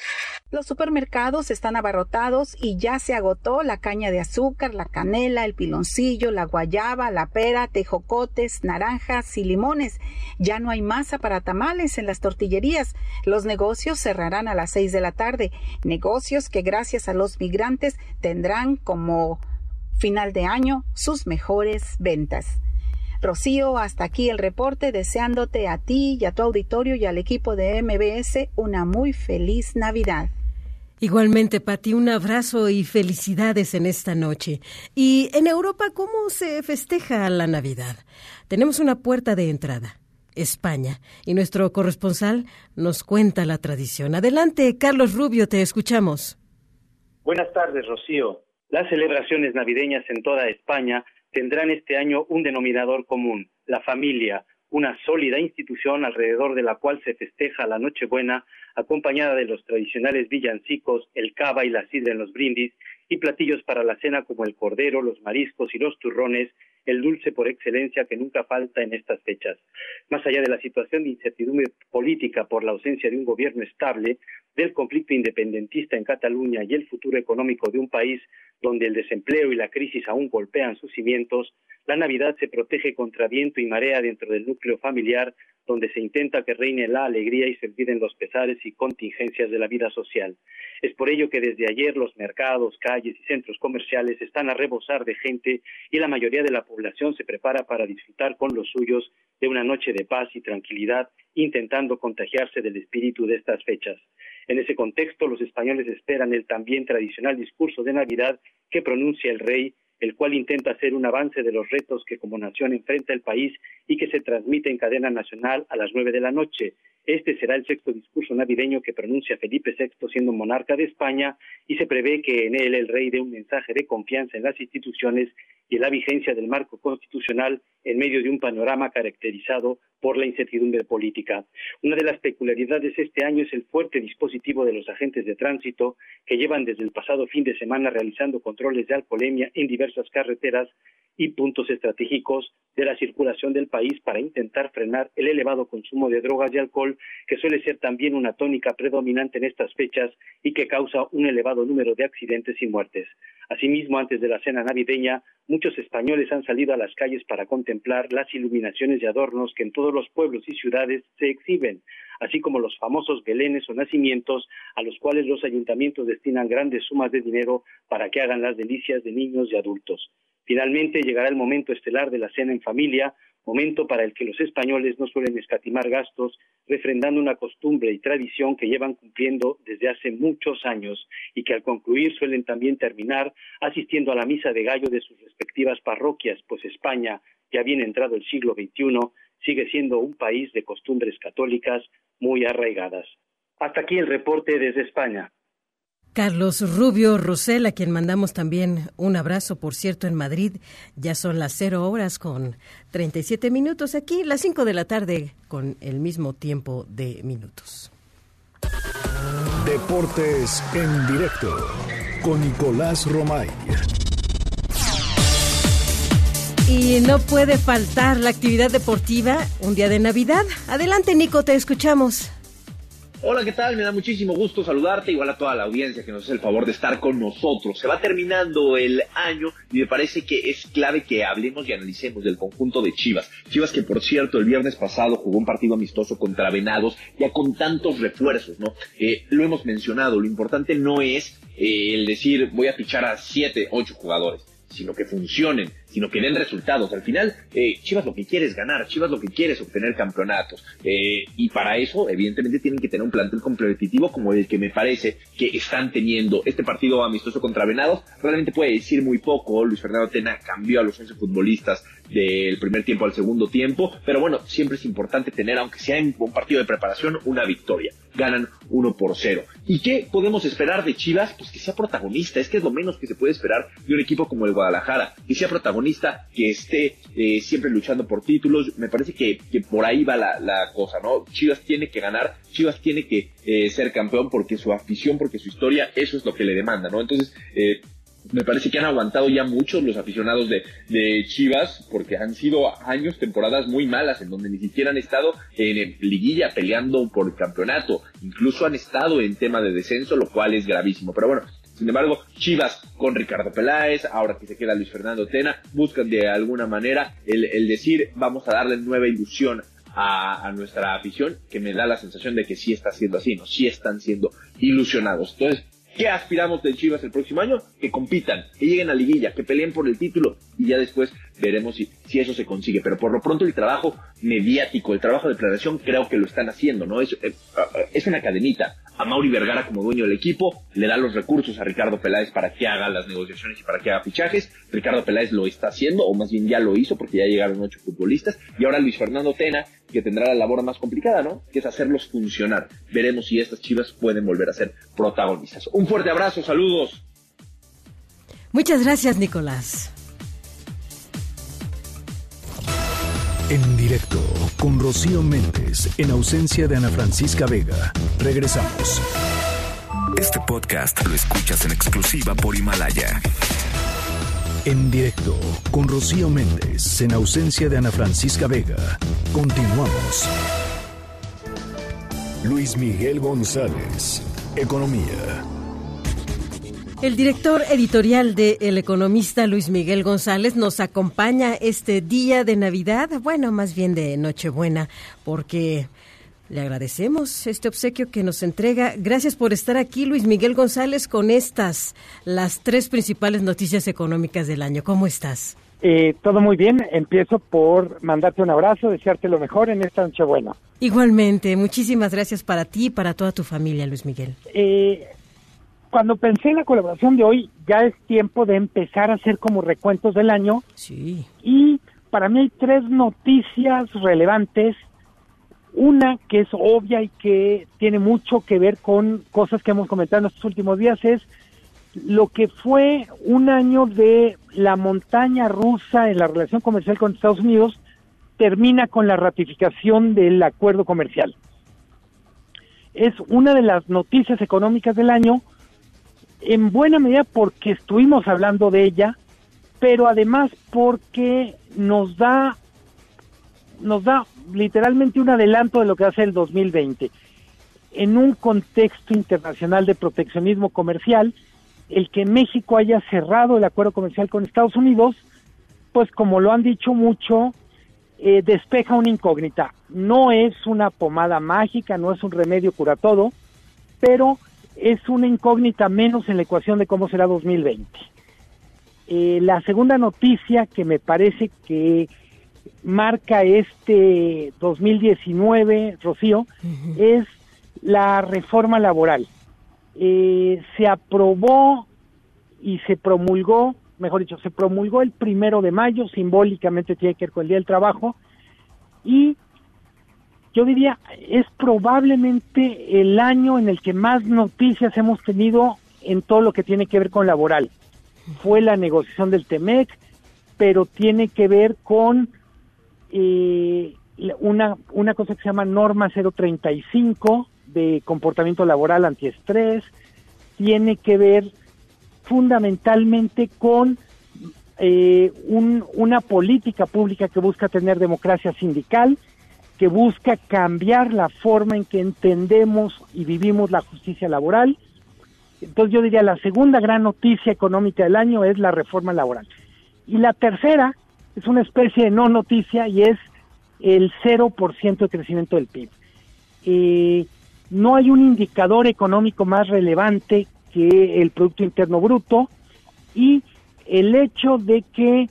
Los supermercados están abarrotados y ya se agotó la caña de azúcar, la canela, el piloncillo, la guayaba, la pera, tejocotes, naranjas y limones. Ya no hay masa para tamales en las tortillerías. Los negocios cerrarán a las seis de la tarde. Negocios que gracias a los migrantes tendrán como final de año sus mejores ventas. Rocío, hasta aquí el reporte, deseándote a ti y a tu auditorio y al equipo de MBS una muy feliz Navidad. Igualmente, Pati, un abrazo y felicidades en esta noche. Y en Europa, ¿cómo se festeja la Navidad? Tenemos una puerta de entrada, España, y nuestro corresponsal nos cuenta la tradición. Adelante, Carlos Rubio, te escuchamos. Buenas tardes, Rocío. Las celebraciones navideñas en toda España tendrán este año un denominador común, la familia, una sólida institución alrededor de la cual se festeja la Nochebuena, acompañada de los tradicionales villancicos, el cava y la sidra en los brindis, y platillos para la cena como el cordero, los mariscos y los turrones, el dulce por excelencia que nunca falta en estas fechas. Más allá de la situación de incertidumbre política por la ausencia de un gobierno estable, del conflicto independentista en Cataluña y el futuro económico de un país donde el desempleo y la crisis aún golpean sus cimientos, la Navidad se protege contra viento y marea dentro del núcleo familiar, donde se intenta que reine la alegría y se olviden los pesares y contingencias de la vida social. Es por ello que desde ayer los mercados, calles y centros comerciales están a rebosar de gente y la mayoría de la población se prepara para disfrutar con los suyos de una noche de paz y tranquilidad, intentando contagiarse del espíritu de estas fechas. En ese contexto, los españoles esperan el también tradicional discurso de Navidad que pronuncia el rey el cual intenta hacer un avance de los retos que como nación enfrenta el país y que se transmite en cadena nacional a las nueve de la noche. Este será el sexto discurso navideño que pronuncia Felipe VI siendo monarca de España y se prevé que en él el rey dé un mensaje de confianza en las instituciones y la vigencia del marco constitucional en medio de un panorama caracterizado por la incertidumbre política. Una de las peculiaridades este año es el fuerte dispositivo de los agentes de tránsito que llevan desde el pasado fin de semana realizando controles de alcoholemia en diversas carreteras y puntos estratégicos de la circulación del país para intentar frenar el elevado consumo de drogas y alcohol, que suele ser también una tónica predominante en estas fechas y que causa un elevado número de accidentes y muertes. Asimismo, antes de la cena navideña, muchos españoles han salido a las calles para contemplar las iluminaciones y adornos que en todos los pueblos y ciudades se exhiben, así como los famosos belenes o nacimientos a los cuales los ayuntamientos destinan grandes sumas de dinero para que hagan las delicias de niños y adultos. Finalmente llegará el momento estelar de la cena en familia, momento para el que los españoles no suelen escatimar gastos, refrendando una costumbre y tradición que llevan cumpliendo desde hace muchos años y que al concluir suelen también terminar asistiendo a la misa de gallo de sus respectivas parroquias, pues España, ya bien entrado el siglo XXI, sigue siendo un país de costumbres católicas muy arraigadas. Hasta aquí el reporte desde España. Carlos Rubio Rosel, a quien mandamos también un abrazo, por cierto, en Madrid. Ya son las cero horas con 37 minutos. Aquí las 5 de la tarde con el mismo tiempo de minutos. Deportes en directo con Nicolás Romay. Y no puede faltar la actividad deportiva un día de Navidad. Adelante, Nico, te escuchamos. Hola, ¿qué tal? Me da muchísimo gusto saludarte, igual a toda la audiencia que nos hace el favor de estar con nosotros. Se va terminando el año y me parece que es clave que hablemos y analicemos del conjunto de Chivas. Chivas que, por cierto, el viernes pasado jugó un partido amistoso contra Venados, ya con tantos refuerzos, ¿no? Eh, lo hemos mencionado, lo importante no es eh, el decir voy a fichar a siete, ocho jugadores, sino que funcionen sino que den resultados. Al final, eh, Chivas lo que quiere es ganar, Chivas lo que quiere es obtener campeonatos. Eh, y para eso, evidentemente, tienen que tener un plantel competitivo como el que me parece que están teniendo. Este partido amistoso contra Venados realmente puede decir muy poco. Luis Fernando Tena cambió a los 11 futbolistas del primer tiempo al segundo tiempo, pero bueno, siempre es importante tener, aunque sea en un partido de preparación, una victoria. Ganan 1 por 0. ¿Y qué podemos esperar de Chivas? Pues que sea protagonista, es que es lo menos que se puede esperar de un equipo como el Guadalajara, que sea protagonista, que esté eh, siempre luchando por títulos, me parece que, por ahí va la, cosa, ¿no? Chivas tiene que ganar, Chivas tiene que eh, ser campeón porque su afición, porque su historia, eso es lo que le demanda, ¿no? Entonces, eh, me parece que han aguantado ya muchos los aficionados de, de, Chivas, porque han sido años, temporadas muy malas, en donde ni siquiera han estado en liguilla peleando por el campeonato, incluso han estado en tema de descenso, lo cual es gravísimo. Pero bueno, sin embargo, Chivas con Ricardo Peláez, ahora que se queda Luis Fernando Tena, buscan de alguna manera el, el decir, vamos a darle nueva ilusión a, a, nuestra afición, que me da la sensación de que sí está siendo así, ¿no? Sí están siendo ilusionados. Entonces, ¿Qué aspiramos de Chivas el próximo año? Que compitan, que lleguen a liguilla, que peleen por el título y ya después veremos si, si eso se consigue. Pero por lo pronto el trabajo mediático, el trabajo de planeación creo que lo están haciendo, ¿no? Es, eh, es una cadenita a Mauri Vergara como dueño del equipo, le da los recursos a Ricardo Peláez para que haga las negociaciones y para que haga fichajes. Ricardo Peláez lo está haciendo, o más bien ya lo hizo porque ya llegaron ocho futbolistas. Y ahora Luis Fernando Tena, que tendrá la labor más complicada, ¿no? Que es hacerlos funcionar. Veremos si estas chivas pueden volver a ser protagonistas. Un fuerte abrazo, saludos. Muchas gracias, Nicolás. En directo con Rocío Méndez en ausencia de Ana Francisca Vega. Regresamos. Este podcast lo escuchas en exclusiva por Himalaya. En directo con Rocío Méndez en ausencia de Ana Francisca Vega. Continuamos. Luis Miguel González, Economía. El director editorial de El Economista, Luis Miguel González, nos acompaña este día de Navidad, bueno, más bien de Nochebuena, porque le agradecemos este obsequio que nos entrega. Gracias por estar aquí, Luis Miguel González, con estas, las tres principales noticias económicas del año. ¿Cómo estás? Eh, todo muy bien. Empiezo por mandarte un abrazo, desearte lo mejor en esta Nochebuena. Igualmente, muchísimas gracias para ti y para toda tu familia, Luis Miguel. Eh, cuando pensé en la colaboración de hoy, ya es tiempo de empezar a hacer como recuentos del año. Sí. Y para mí hay tres noticias relevantes. Una que es obvia y que tiene mucho que ver con cosas que hemos comentado en estos últimos días es lo que fue un año de la montaña rusa en la relación comercial con Estados Unidos termina con la ratificación del acuerdo comercial. Es una de las noticias económicas del año en buena medida porque estuvimos hablando de ella, pero además porque nos da nos da literalmente un adelanto de lo que ser el 2020. En un contexto internacional de proteccionismo comercial, el que México haya cerrado el acuerdo comercial con Estados Unidos, pues como lo han dicho mucho, eh, despeja una incógnita. No es una pomada mágica, no es un remedio cura todo, pero es una incógnita menos en la ecuación de cómo será 2020. Eh, la segunda noticia que me parece que marca este 2019, Rocío, es la reforma laboral. Eh, se aprobó y se promulgó, mejor dicho, se promulgó el primero de mayo, simbólicamente tiene que ver con el Día del Trabajo, y yo diría, es probablemente el año en el que más noticias hemos tenido en todo lo que tiene que ver con laboral. Fue la negociación del TEMEC, pero tiene que ver con eh, una, una cosa que se llama norma 035 de comportamiento laboral antiestrés, tiene que ver fundamentalmente con eh, una política pública que busca tener democracia sindical que busca cambiar la forma en que entendemos y vivimos la justicia laboral. Entonces yo diría la segunda gran noticia económica del año es la reforma laboral. Y la tercera es una especie de no noticia y es el 0% de crecimiento del PIB. Eh, no hay un indicador económico más relevante que el Producto Interno Bruto y el hecho de que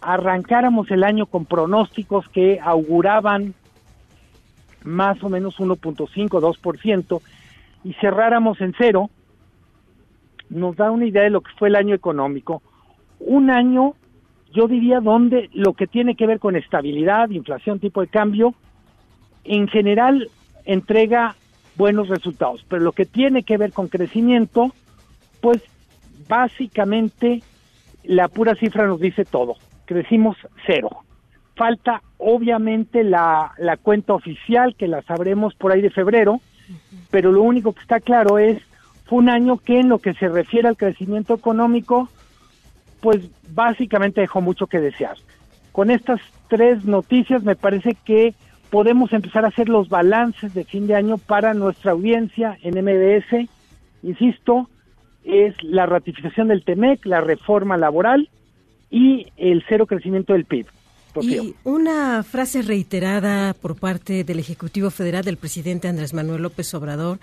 arrancáramos el año con pronósticos que auguraban más o menos 1.5, 2% y cerráramos en cero, nos da una idea de lo que fue el año económico. Un año, yo diría, donde lo que tiene que ver con estabilidad, inflación, tipo de cambio, en general entrega buenos resultados, pero lo que tiene que ver con crecimiento, pues básicamente la pura cifra nos dice todo. Crecimos cero. Falta obviamente la, la cuenta oficial que la sabremos por ahí de febrero, pero lo único que está claro es, fue un año que en lo que se refiere al crecimiento económico, pues básicamente dejó mucho que desear. Con estas tres noticias me parece que podemos empezar a hacer los balances de fin de año para nuestra audiencia en MBS. Insisto, es la ratificación del TEMEC, la reforma laboral y el cero crecimiento del PIB. Y una frase reiterada por parte del Ejecutivo Federal del presidente Andrés Manuel López Obrador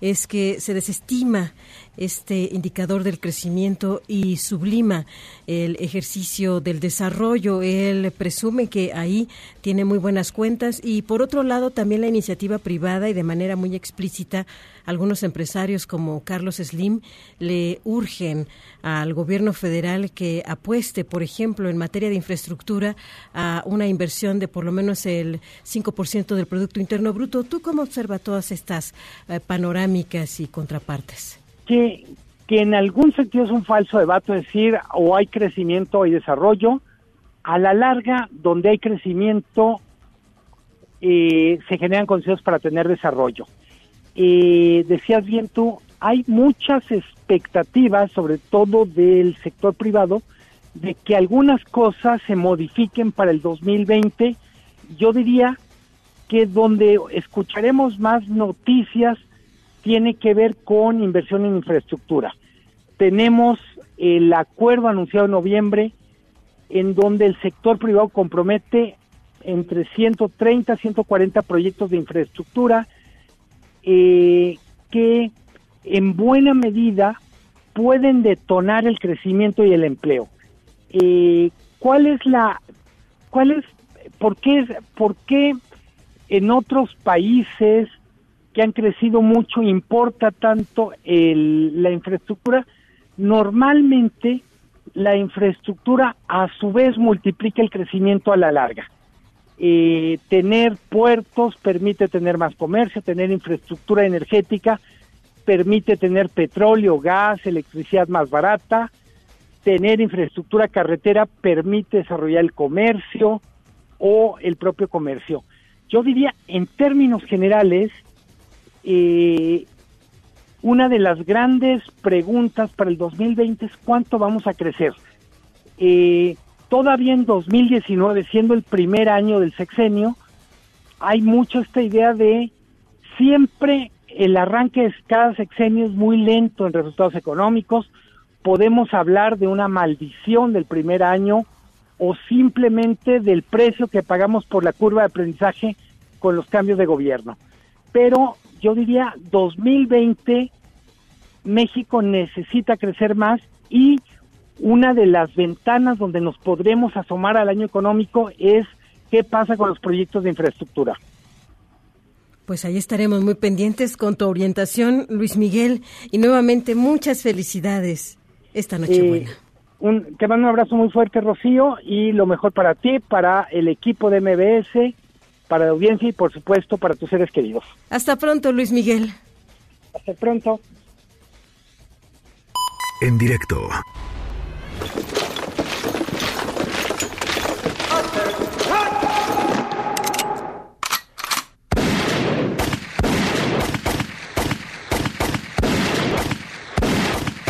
es que se desestima este indicador del crecimiento y sublima el ejercicio del desarrollo. Él presume que ahí tiene muy buenas cuentas y por otro lado también la iniciativa privada y de manera muy explícita algunos empresarios como Carlos Slim le urgen al gobierno federal que apueste, por ejemplo, en materia de infraestructura a una inversión de por lo menos el 5% del Producto Interno Bruto. ¿Tú cómo observas todas estas eh, panorámicas y contrapartes? que, que en algún sentido es un falso debate decir o hay crecimiento hay desarrollo. A la larga, donde hay crecimiento, eh, se generan condiciones para tener desarrollo. Eh, decías bien tú, hay muchas expectativas, sobre todo del sector privado, de que algunas cosas se modifiquen para el 2020. Yo diría que donde escucharemos más noticias tiene que ver con inversión en infraestructura. Tenemos el acuerdo anunciado en noviembre en donde el sector privado compromete entre 130 y 140 proyectos de infraestructura eh, que en buena medida pueden detonar el crecimiento y el empleo. Eh, ¿Cuál es la, cuál es, por qué, por qué en otros países que han crecido mucho, importa tanto la infraestructura, normalmente la infraestructura a su vez multiplica el crecimiento a la larga. Eh, tener puertos permite tener más comercio, tener infraestructura energética permite tener petróleo, gas, electricidad más barata, tener infraestructura carretera permite desarrollar el comercio o el propio comercio. Yo diría, en términos generales, eh, una de las grandes preguntas para el 2020 es cuánto vamos a crecer. Eh, todavía en 2019, siendo el primer año del sexenio, hay mucho esta idea de siempre el arranque de cada sexenio es muy lento en resultados económicos. Podemos hablar de una maldición del primer año o simplemente del precio que pagamos por la curva de aprendizaje con los cambios de gobierno. Pero yo diría 2020 México necesita crecer más y una de las ventanas donde nos podremos asomar al año económico es qué pasa con los proyectos de infraestructura. Pues ahí estaremos muy pendientes con tu orientación, Luis Miguel, y nuevamente muchas felicidades esta noche eh, buena. un, te mando un abrazo muy fuerte, Rocío, y lo mejor para ti, para el equipo de MBS para la audiencia y por supuesto para tus seres queridos. Hasta pronto, Luis Miguel. Hasta pronto. En directo.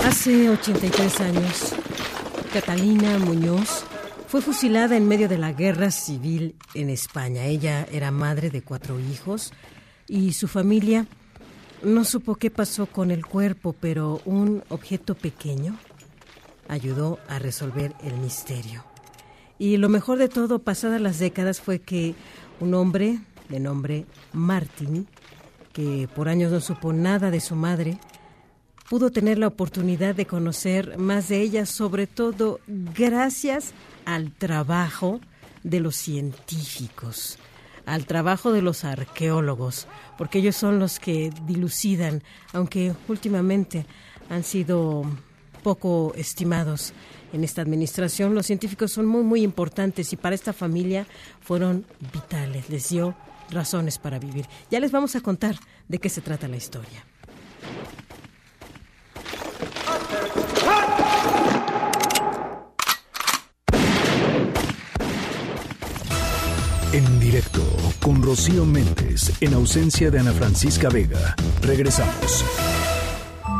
Hace 83 años, Catalina Muñoz fue fusilada en medio de la guerra civil en España. Ella era madre de cuatro hijos y su familia no supo qué pasó con el cuerpo, pero un objeto pequeño ayudó a resolver el misterio. Y lo mejor de todo, pasadas las décadas, fue que un hombre de nombre Martin, que por años no supo nada de su madre, pudo tener la oportunidad de conocer más de ella, sobre todo gracias al trabajo de los científicos, al trabajo de los arqueólogos, porque ellos son los que dilucidan, aunque últimamente han sido poco estimados en esta administración. Los científicos son muy, muy importantes y para esta familia fueron vitales. Les dio razones para vivir. Ya les vamos a contar de qué se trata la historia. En directo con Rocío Méndez en ausencia de Ana Francisca Vega. Regresamos.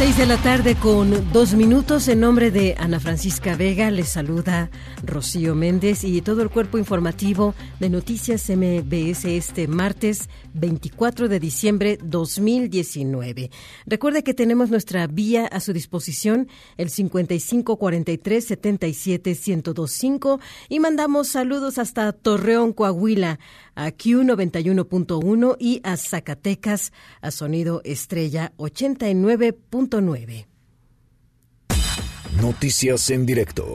Seis de la tarde con dos minutos. En nombre de Ana Francisca Vega les saluda Rocío Méndez y todo el cuerpo informativo de Noticias MBS este martes 24 de diciembre 2019. Recuerde que tenemos nuestra vía a su disposición, el 5543 77 1025 y mandamos saludos hasta Torreón, Coahuila, a Q91.1 y a Zacatecas a Sonido Estrella 89.9. Noticias en directo.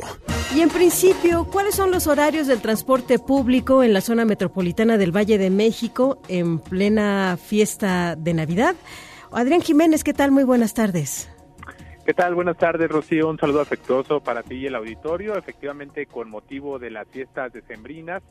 Y en principio, ¿cuáles son los horarios del transporte público en la zona metropolitana del Valle de México en plena fiesta de Navidad? Adrián Jiménez, ¿qué tal? Muy buenas tardes. ¿Qué tal? Buenas tardes, Rocío. Un saludo afectuoso para ti y el auditorio. Efectivamente, con motivo de las fiestas decembrinas,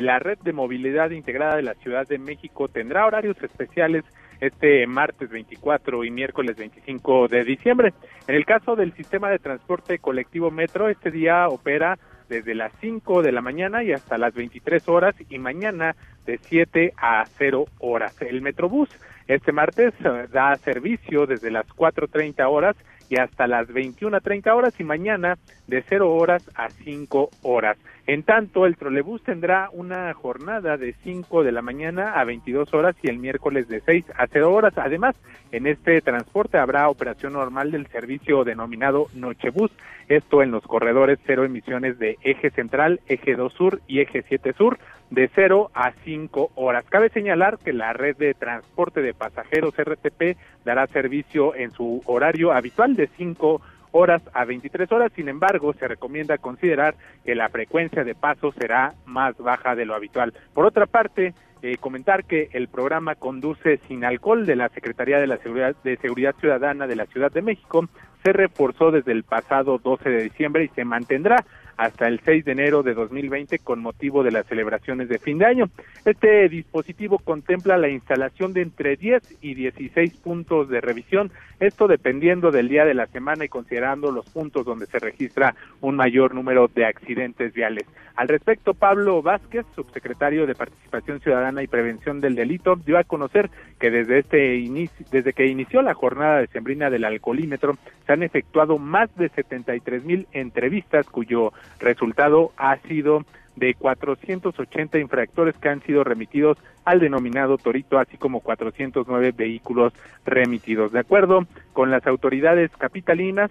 la red de movilidad integrada de la Ciudad de México tendrá horarios especiales este martes 24 y miércoles 25 de diciembre. En el caso del sistema de transporte colectivo Metro, este día opera desde las 5 de la mañana y hasta las 23 horas y mañana de 7 a 0 horas. El Metrobús este martes eh, da servicio desde las 4.30 horas y hasta las 21.30 horas y mañana de 0 horas a 5 horas. En tanto, el trolebús tendrá una jornada de 5 de la mañana a 22 horas y el miércoles de 6 a 0 horas. Además, en este transporte habrá operación normal del servicio denominado Nochebús, esto en los corredores cero emisiones de Eje Central, Eje 2 Sur y Eje 7 Sur, de 0 a 5 horas. Cabe señalar que la red de transporte de pasajeros RTP dará servicio en su horario habitual de 5 horas horas a 23 horas. Sin embargo, se recomienda considerar que la frecuencia de paso será más baja de lo habitual. Por otra parte, eh, comentar que el programa Conduce sin alcohol de la Secretaría de la Seguridad, de Seguridad Ciudadana de la Ciudad de México se reforzó desde el pasado 12 de diciembre y se mantendrá hasta el 6 de enero de 2020 con motivo de las celebraciones de fin de año. Este dispositivo contempla la instalación de entre 10 y 16 puntos de revisión, esto dependiendo del día de la semana y considerando los puntos donde se registra un mayor número de accidentes viales. Al respecto, Pablo Vázquez, subsecretario de Participación Ciudadana y Prevención del Delito, dio a conocer que desde este inicio, desde que inició la jornada de sembrina del alcoholímetro, se han efectuado más de 73 mil entrevistas cuyo resultado ha sido de 480 infractores que han sido remitidos al denominado Torito, así como 409 vehículos remitidos. De acuerdo con las autoridades capitalinas,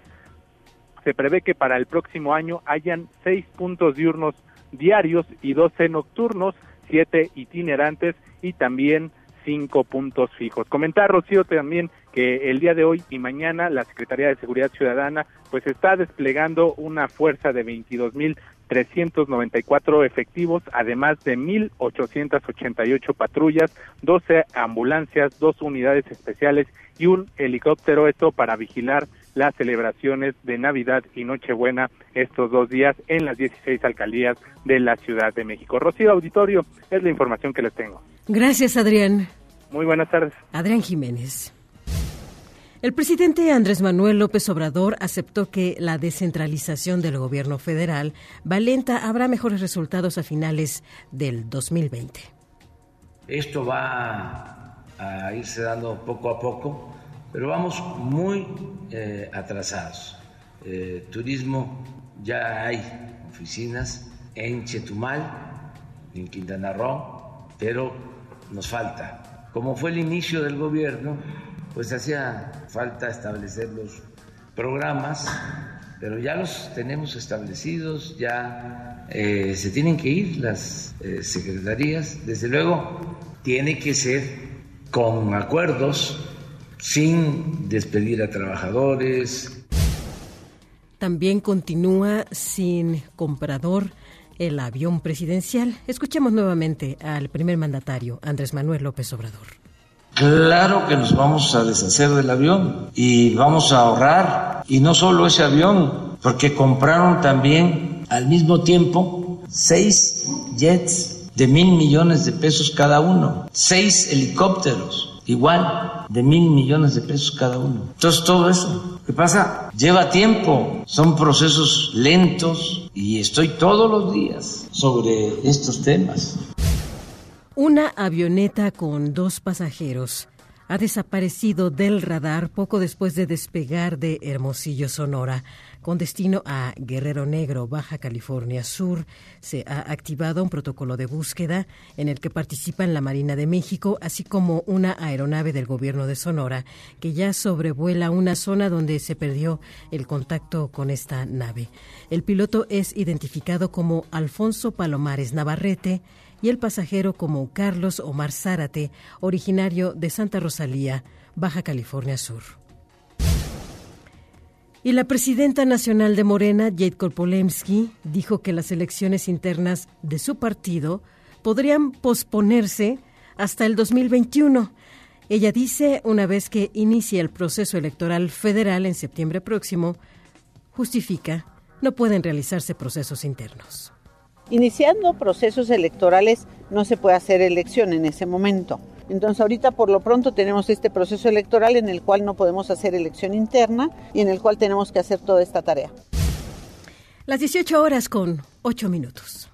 se prevé que para el próximo año hayan seis puntos diurnos diarios y 12 nocturnos, 7 itinerantes y también cinco puntos fijos. Comentar, Rocío, también que el día de hoy y mañana la Secretaría de Seguridad Ciudadana pues está desplegando una fuerza de 22.394 efectivos, además de 1.888 patrullas, 12 ambulancias, dos unidades especiales y un helicóptero, esto para vigilar las celebraciones de Navidad y Nochebuena estos dos días en las 16 alcaldías de la Ciudad de México. Rocío Auditorio, es la información que les tengo. Gracias, Adrián. Muy buenas tardes. Adrián Jiménez. El presidente Andrés Manuel López Obrador aceptó que la descentralización del gobierno federal va lenta, habrá mejores resultados a finales del 2020. Esto va a irse dando poco a poco, pero vamos muy eh, atrasados. Eh, turismo, ya hay oficinas en Chetumal, en Quintana Roo, pero nos falta. Como fue el inicio del gobierno, pues hacía falta establecer los programas, pero ya los tenemos establecidos, ya eh, se tienen que ir las eh, secretarías, desde luego tiene que ser con acuerdos, sin despedir a trabajadores. También continúa sin comprador el avión presidencial. Escuchemos nuevamente al primer mandatario, Andrés Manuel López Obrador. Claro que nos vamos a deshacer del avión y vamos a ahorrar. Y no solo ese avión, porque compraron también al mismo tiempo seis jets de mil millones de pesos cada uno, seis helicópteros igual de mil millones de pesos cada uno. Entonces todo eso, ¿qué pasa? Lleva tiempo, son procesos lentos y estoy todos los días sobre estos temas. Una avioneta con dos pasajeros ha desaparecido del radar poco después de despegar de Hermosillo, Sonora. Con destino a Guerrero Negro, Baja California Sur, se ha activado un protocolo de búsqueda en el que participan la Marina de México, así como una aeronave del gobierno de Sonora, que ya sobrevuela una zona donde se perdió el contacto con esta nave. El piloto es identificado como Alfonso Palomares Navarrete y el pasajero como Carlos Omar Zárate, originario de Santa Rosalía, Baja California Sur. Y la presidenta nacional de Morena, Jade Korpolemsky, dijo que las elecciones internas de su partido podrían posponerse hasta el 2021. Ella dice, una vez que inicie el proceso electoral federal en septiembre próximo, justifica, no pueden realizarse procesos internos. Iniciando procesos electorales no se puede hacer elección en ese momento. Entonces ahorita por lo pronto tenemos este proceso electoral en el cual no podemos hacer elección interna y en el cual tenemos que hacer toda esta tarea. Las 18 horas con 8 minutos.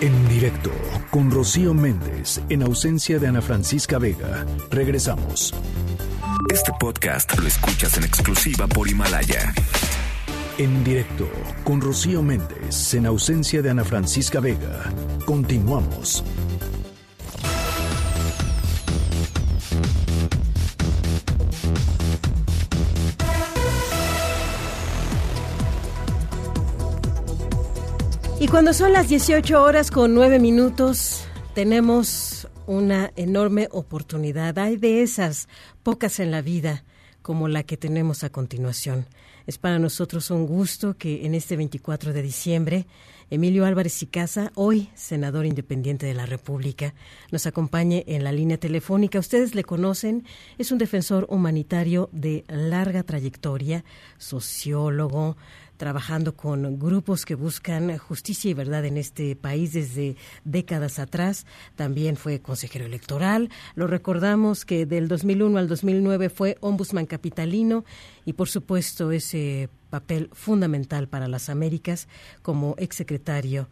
En directo con Rocío Méndez en ausencia de Ana Francisca Vega. Regresamos. Este podcast lo escuchas en exclusiva por Himalaya. En directo con Rocío Méndez en ausencia de Ana Francisca Vega. Continuamos. Y cuando son las 18 horas con 9 minutos, tenemos una enorme oportunidad. Hay de esas pocas en la vida como la que tenemos a continuación. Es para nosotros un gusto que en este 24 de diciembre Emilio Álvarez y Casa, hoy senador independiente de la República, nos acompañe en la línea telefónica. Ustedes le conocen, es un defensor humanitario de larga trayectoria, sociólogo, trabajando con grupos que buscan justicia y verdad en este país desde décadas atrás. También fue consejero electoral. Lo recordamos que del 2001 al 2009 fue ombudsman capitalino y por supuesto ese papel fundamental para las Américas como exsecretario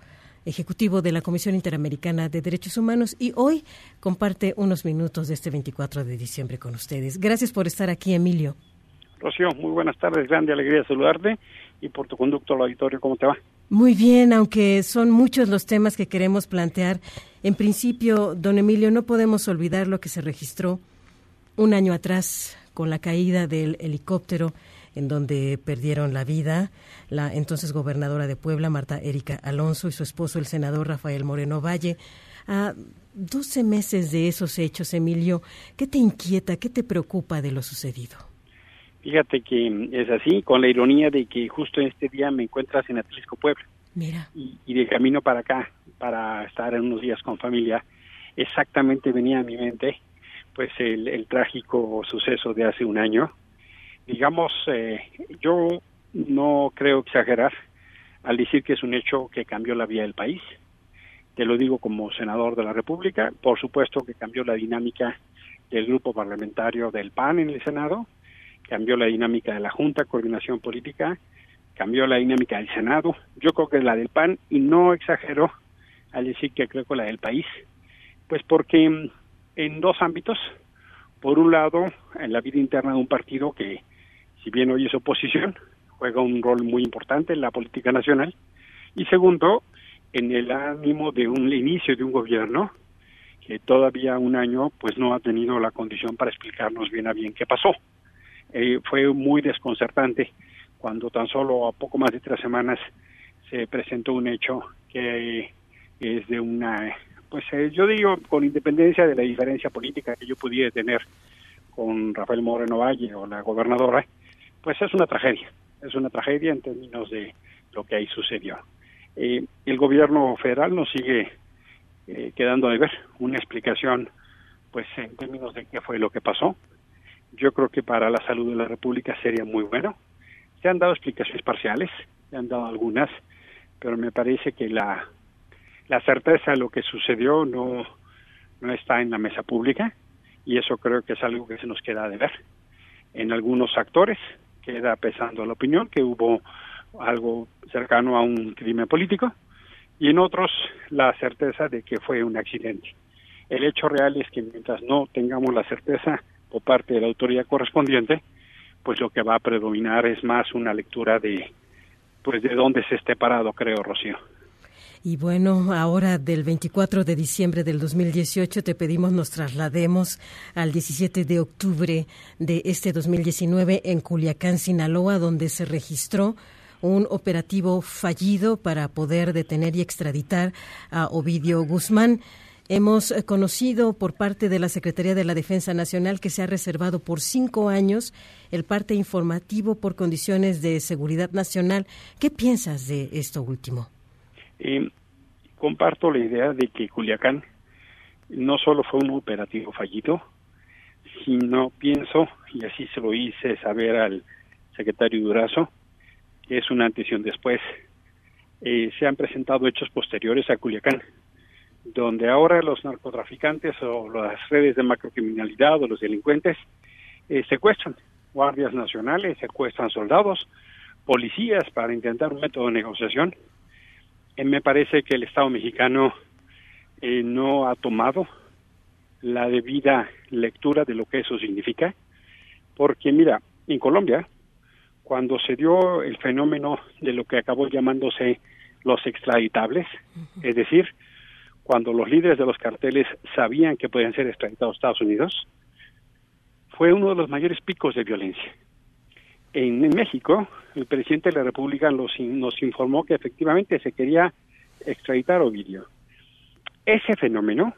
ejecutivo de la Comisión Interamericana de Derechos Humanos y hoy comparte unos minutos de este 24 de diciembre con ustedes. Gracias por estar aquí, Emilio. Rocío, muy buenas tardes, grande alegría saludarte y por tu conducto al auditorio, ¿cómo te va? Muy bien, aunque son muchos los temas que queremos plantear. En principio, don Emilio, no podemos olvidar lo que se registró un año atrás con la caída del helicóptero en donde perdieron la vida la entonces gobernadora de Puebla, Marta Erika Alonso, y su esposo, el senador Rafael Moreno Valle. A 12 meses de esos hechos, Emilio, ¿qué te inquieta, qué te preocupa de lo sucedido? Fíjate que es así, con la ironía de que justo en este día me encuentras en Atlisco, Puebla. Mira. Y, de camino para acá, para estar en unos días con familia, exactamente venía a mi mente pues el, trágico suceso de hace un año. Digamos, eh, yo no creo exagerar al decir que es un hecho que cambió la vida del país. Te lo digo como senador de la República. Por supuesto que cambió la dinámica del grupo parlamentario del PAN en el Senado, cambió la dinámica de la Junta, coordinación política, cambió la dinámica del Senado, yo creo que es la del PAN, y no exagero al decir que creo que la del país, pues porque mm, en dos ámbitos, por un lado, en la vida interna de un partido que, si bien hoy es oposición, juega un rol muy importante en la política nacional, y segundo, en el ánimo de un inicio de un gobierno que todavía un año pues no ha tenido la condición para explicarnos bien a bien qué pasó. Eh, fue muy desconcertante cuando tan solo a poco más de tres semanas se presentó un hecho que es de una, pues eh, yo digo, con independencia de la diferencia política que yo pudiera tener con Rafael Moreno Valle o la gobernadora, pues es una tragedia, es una tragedia en términos de lo que ahí sucedió. Eh, el gobierno federal nos sigue eh, quedando de ver una explicación, pues en términos de qué fue lo que pasó. Yo creo que para la salud de la República sería muy bueno. Se han dado explicaciones parciales, se han dado algunas, pero me parece que la, la certeza de lo que sucedió no, no está en la mesa pública y eso creo que es algo que se nos queda de ver. En algunos actores queda pesando la opinión que hubo algo cercano a un crimen político y en otros la certeza de que fue un accidente. El hecho real es que mientras no tengamos la certeza por parte de la autoridad correspondiente, pues lo que va a predominar es más una lectura de pues de dónde se esté parado, creo, Rocío. Y bueno, ahora del 24 de diciembre del 2018 te pedimos nos traslademos al 17 de octubre de este 2019 en Culiacán, Sinaloa, donde se registró un operativo fallido para poder detener y extraditar a Ovidio Guzmán. Hemos eh, conocido por parte de la Secretaría de la Defensa Nacional que se ha reservado por cinco años el parte informativo por condiciones de seguridad nacional. ¿Qué piensas de esto último? Eh, comparto la idea de que Culiacán no solo fue un operativo fallido, sino pienso, y así se lo hice saber al secretario Durazo, es una antes y un después. Eh, se han presentado hechos posteriores a Culiacán, donde ahora los narcotraficantes o las redes de macrocriminalidad o los delincuentes eh, secuestran guardias nacionales, secuestran soldados, policías para intentar un método de negociación. Eh, me parece que el Estado mexicano no ha tomado la debida lectura de lo que eso significa, porque mira, en Colombia cuando se dio el fenómeno de lo que acabó llamándose los extraditables, es decir, cuando los líderes de los carteles sabían que podían ser extraditados a Estados Unidos, fue uno de los mayores picos de violencia. En, México, el presidente de la República nos, nos informó que efectivamente se quería extraditar a Ovidio. Ese fenómeno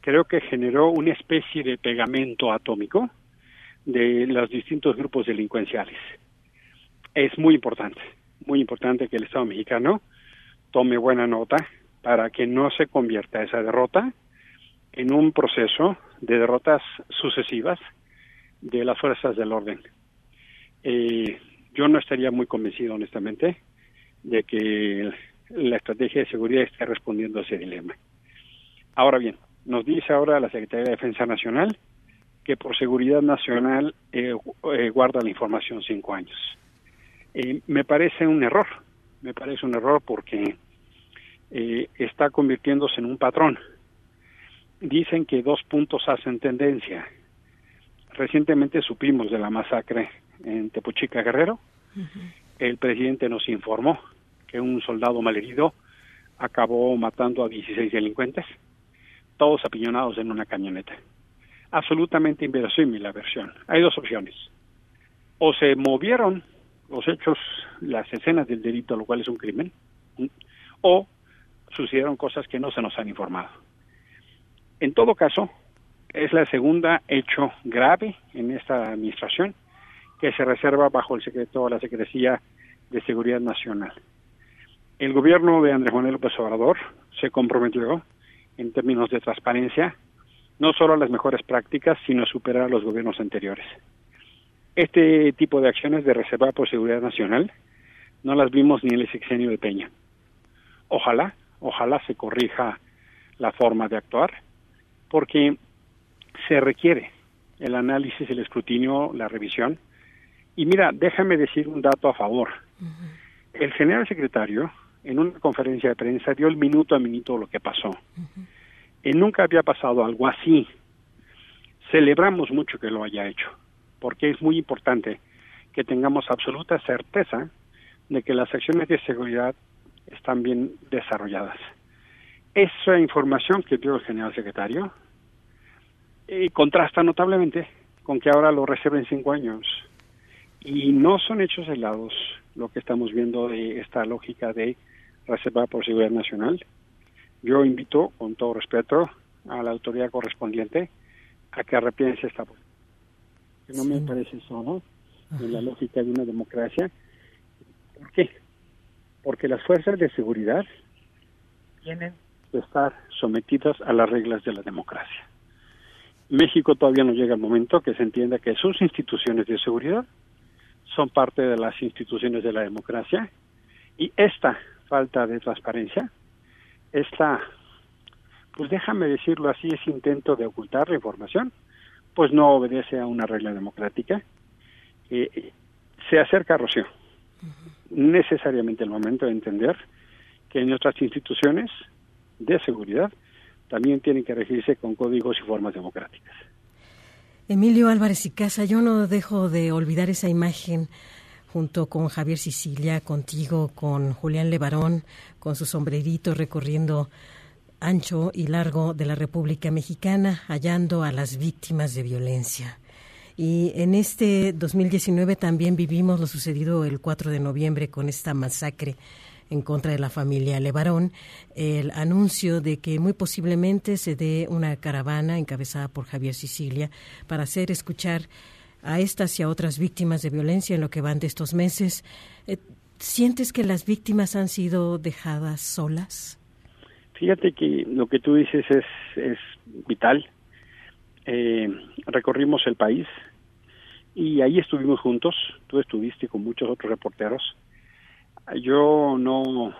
creo que generó una especie de pegamento atómico de los distintos grupos delincuenciales es muy importante, muy importante que el Estado mexicano tome buena nota para que no se convierta esa derrota en un proceso de derrotas sucesivas de las fuerzas del orden. Eh, yo no estaría muy convencido, honestamente, de que la estrategia de seguridad esté respondiendo a ese dilema. Ahora bien, nos dice ahora la Secretaría de Defensa Nacional que por seguridad nacional eh, eh, guarda la información cinco años. Eh, me parece un error, me parece un error porque eh, está convirtiéndose en un patrón. Dicen que dos puntos hacen tendencia. Recientemente supimos de la masacre en Tepochica Guerrero. El presidente nos informó que un soldado malherido acabó matando a 16 delincuentes, todos apiñonados en una camioneta. Absolutamente inverosímil la versión. Hay dos opciones. O se movieron los hechos, las escenas del delito, lo cual es un crimen, o sucedieron cosas que no se nos han informado. En todo caso, es la segunda hecho grave en esta administración que se reserva bajo el secreto de la Secrecía de Seguridad Nacional. El gobierno de Andrés Manuel López Obrador se comprometió en términos de transparencia no solo a las mejores prácticas, sino a superar a los gobiernos anteriores. Este tipo de acciones de reserva por seguridad nacional no las vimos ni en el sexenio de Peña. Ojalá, ojalá se corrija la forma de actuar, porque se requiere el análisis, el escrutinio, la revisión. Y mira, déjame decir un dato a favor. El general secretario, en una conferencia de prensa, dio el minuto a minuto lo que pasó. Y nunca había pasado algo así. Celebramos mucho que lo haya hecho porque es muy importante que tengamos absoluta certeza de que las acciones de seguridad están bien desarrolladas. Esa información que dio el general secretario eh, contrasta notablemente con que ahora lo reserven cinco años. Y no son hechos aislados lo que estamos viendo de esta lógica de reservar por seguridad nacional. Yo invito, con todo respeto, a la autoridad correspondiente a que arrepiense esta no me parece solo en la lógica de una democracia. ¿Por qué? Porque las fuerzas de seguridad tienen que estar sometidas a las reglas de la democracia. México todavía no llega el momento que se entienda que sus instituciones de seguridad son parte de las instituciones de la democracia y esta falta de transparencia, esta, pues déjame decirlo así, ese intento de ocultar la información, pues no obedece a una regla democrática. Eh, se acerca a Rocío. Necesariamente el momento de entender que nuestras instituciones de seguridad también tienen que regirse con códigos y formas democráticas. Emilio Álvarez y Casa, yo no dejo de olvidar esa imagen junto con Javier Sicilia, contigo, con Julián Levarón, con su sombrerito recorriendo ancho y largo de la República Mexicana, hallando a las víctimas de violencia. Y en este 2019 también vivimos lo sucedido el 4 de noviembre con esta masacre en contra de la familia Levarón, el anuncio de que muy posiblemente se dé una caravana encabezada por Javier Sicilia para hacer escuchar a estas y a otras víctimas de violencia en lo que van de estos meses. Eh, ¿Sientes que las víctimas han sido dejadas solas? Fíjate que lo que tú dices es, es vital. Eh, recorrimos el país y ahí estuvimos juntos. Tú estuviste con muchos otros reporteros yo no...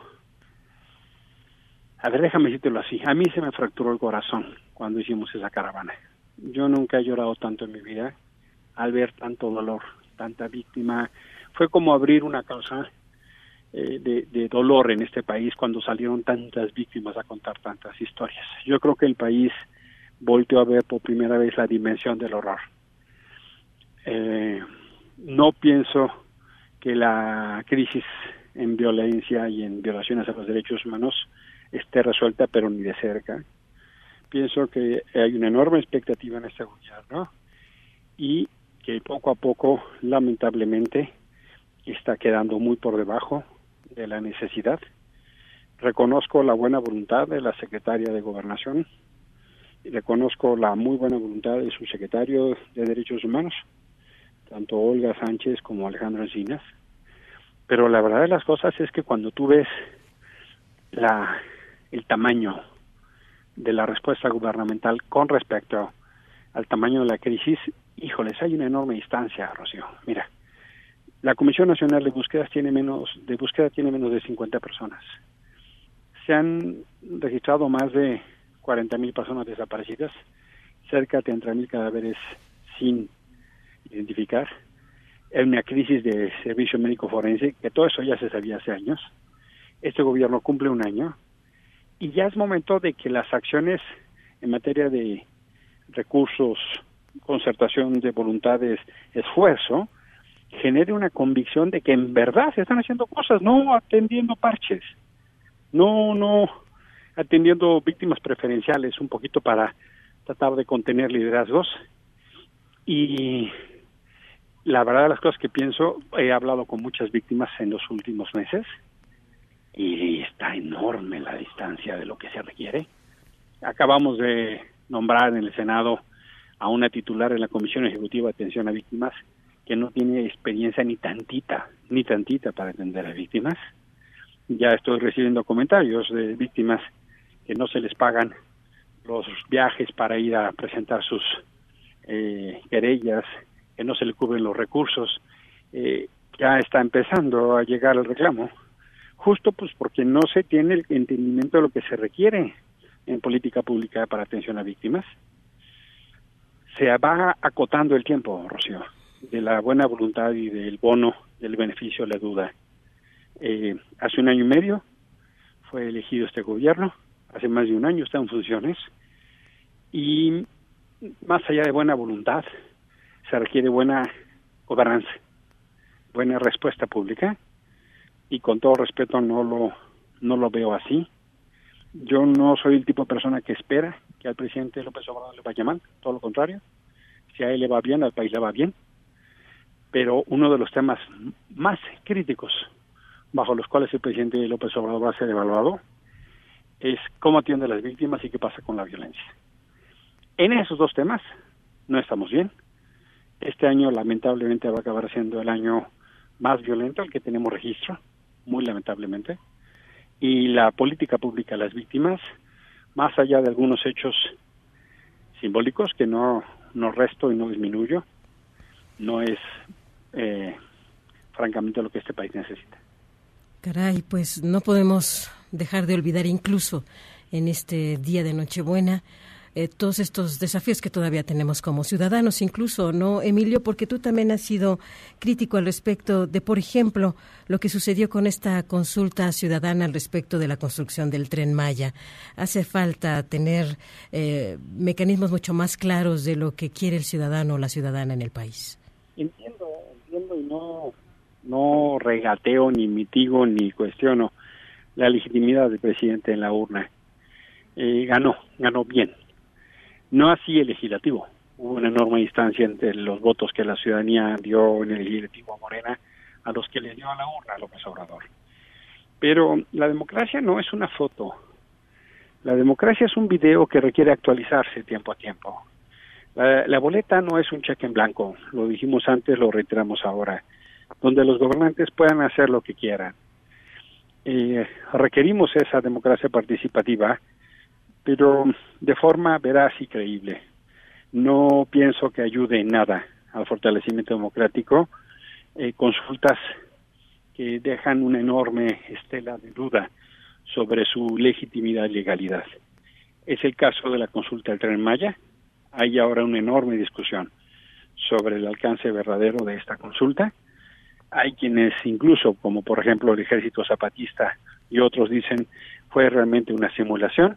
A ver, déjame decírtelo así. A mí se me fracturó el corazón cuando hicimos esa caravana. Yo nunca he llorado tanto en mi vida al ver tanto dolor, tanta víctima. Fue como abrir una causa eh, de, de, dolor en este país cuando salieron tantas víctimas a contar tantas historias. Yo creo que el país volteó a ver por primera vez la dimensión del horror. Eh, no pienso que la crisis en violencia y en violaciones a los derechos humanos esté resuelta, pero ni de cerca. Pienso que hay una enorme expectativa en este gobierno y que poco a poco, lamentablemente, está quedando muy por debajo de la necesidad. Reconozco la buena voluntad de la secretaria de Gobernación y reconozco la muy buena voluntad de su secretario de Derechos Humanos, tanto Olga Sánchez como Alejandro Encinas, pero la verdad de las cosas es que cuando tú ves la, el tamaño de la respuesta gubernamental con respecto al tamaño de la crisis, híjoles, hay una enorme distancia, Rocío. Mira, la Comisión Nacional de Búsquedas tiene menos de búsqueda tiene menos de 50 personas. Se han registrado más de 40 mil personas desaparecidas, cerca de 30 mil cadáveres sin identificar en una crisis de servicio médico forense, que todo eso ya se sabía hace años. Este gobierno cumple un año y ya es momento de que las acciones en materia de recursos, concertación de voluntades, esfuerzo, genere una convicción de que en verdad se están haciendo cosas, no atendiendo parches, no, no atendiendo víctimas preferenciales, un poquito para tratar de contener liderazgos y la verdad de las cosas que pienso, he hablado con muchas víctimas en los últimos meses y está enorme la distancia de lo que se requiere. Acabamos de nombrar en el Senado a una titular en la Comisión Ejecutiva de Atención a Víctimas que no tiene experiencia ni tantita, ni tantita para atender a víctimas. Ya estoy recibiendo comentarios de víctimas que no se les pagan los viajes para ir a presentar sus eh, querellas que no se le cubren los recursos, eh, ya está empezando a llegar el reclamo, justo pues porque no se tiene el entendimiento de lo que se requiere en política pública para atención a víctimas. Se va acotando el tiempo, Rocío, de la buena voluntad y del bono del beneficio la duda. Eh, hace un año y medio fue elegido este gobierno, hace más de un año está en funciones, y más allá de buena voluntad, se requiere buena gobernanza, buena respuesta pública y con todo respeto no lo no lo veo así. Yo no soy el tipo de persona que espera que al presidente López Obrador le vaya mal, todo lo contrario. Si a él le va bien, al país le va bien. Pero uno de los temas más críticos bajo los cuales el presidente López Obrador va a ser evaluado es cómo atiende a las víctimas y qué pasa con la violencia. En esos dos temas no estamos bien. Este año lamentablemente va a acabar siendo el año más violento al que tenemos registro, muy lamentablemente. Y la política pública a las víctimas, más allá de algunos hechos simbólicos que no, no resto y no disminuyo, no es eh, francamente lo que este país necesita. Caray, pues no podemos dejar de olvidar incluso en este día de Nochebuena eh, todos estos desafíos que todavía tenemos como ciudadanos, incluso, ¿no, Emilio? Porque tú también has sido crítico al respecto de, por ejemplo, lo que sucedió con esta consulta ciudadana al respecto de la construcción del tren Maya. Hace falta tener eh, mecanismos mucho más claros de lo que quiere el ciudadano o la ciudadana en el país. Entiendo, entiendo y no no regateo, ni mitigo, ni cuestiono la legitimidad del presidente en la urna. Eh, ganó, ganó bien. No así el legislativo. Hubo una enorme distancia entre los votos que la ciudadanía dio en el legislativo a Morena a los que le dio a la urna López Obrador. Pero la democracia no es una foto. La democracia es un video que requiere actualizarse tiempo a tiempo. La, la boleta no es un cheque en blanco. Lo dijimos antes, lo reiteramos ahora donde los gobernantes puedan hacer lo que quieran. Eh, requerimos esa democracia participativa, pero de forma veraz y creíble. No pienso que ayude en nada al fortalecimiento democrático eh, consultas que dejan una enorme estela de duda sobre su legitimidad y legalidad. Es el caso de la consulta del Tren Maya. Hay ahora una enorme discusión sobre el alcance verdadero de esta consulta hay quienes incluso, como por ejemplo el ejército zapatista y otros dicen, fue realmente una simulación.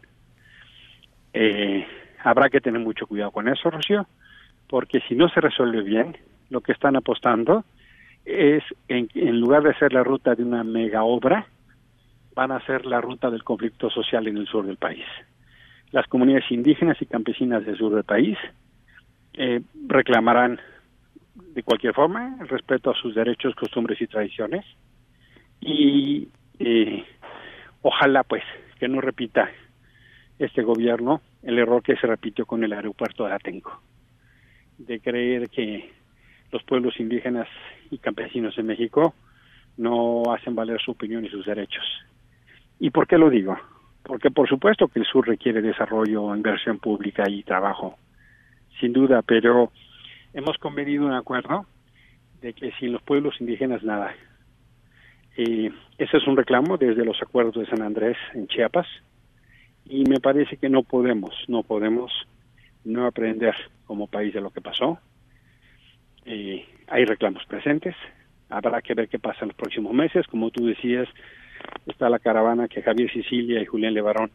Eh, habrá que tener mucho cuidado con eso, Rocío, porque si no se resuelve bien, lo que están apostando es, en, lugar de ser la ruta de una mega obra, van a ser la ruta del conflicto social en el sur del país. Las comunidades indígenas y campesinas del sur del país eh, reclamarán de cualquier forma, el respeto a sus derechos, costumbres y tradiciones. Y eh, ojalá, pues, que no repita este gobierno el error que se repitió con el aeropuerto de Atenco, de creer que los pueblos indígenas y campesinos de México no hacen valer su opinión y sus derechos. ¿Y por qué lo digo? Porque por supuesto que el sur requiere desarrollo, inversión pública y trabajo, sin duda, pero hemos convenido un acuerdo de que sin los pueblos indígenas nada. Eh, ese es un reclamo desde los acuerdos de San Andrés en Chiapas y me parece que no podemos, no podemos no aprender como país de lo que pasó. Eh, hay reclamos presentes, habrá que ver qué pasa en los próximos meses. Como tú decías, está la caravana que Javier Sicilia y Julián Levarón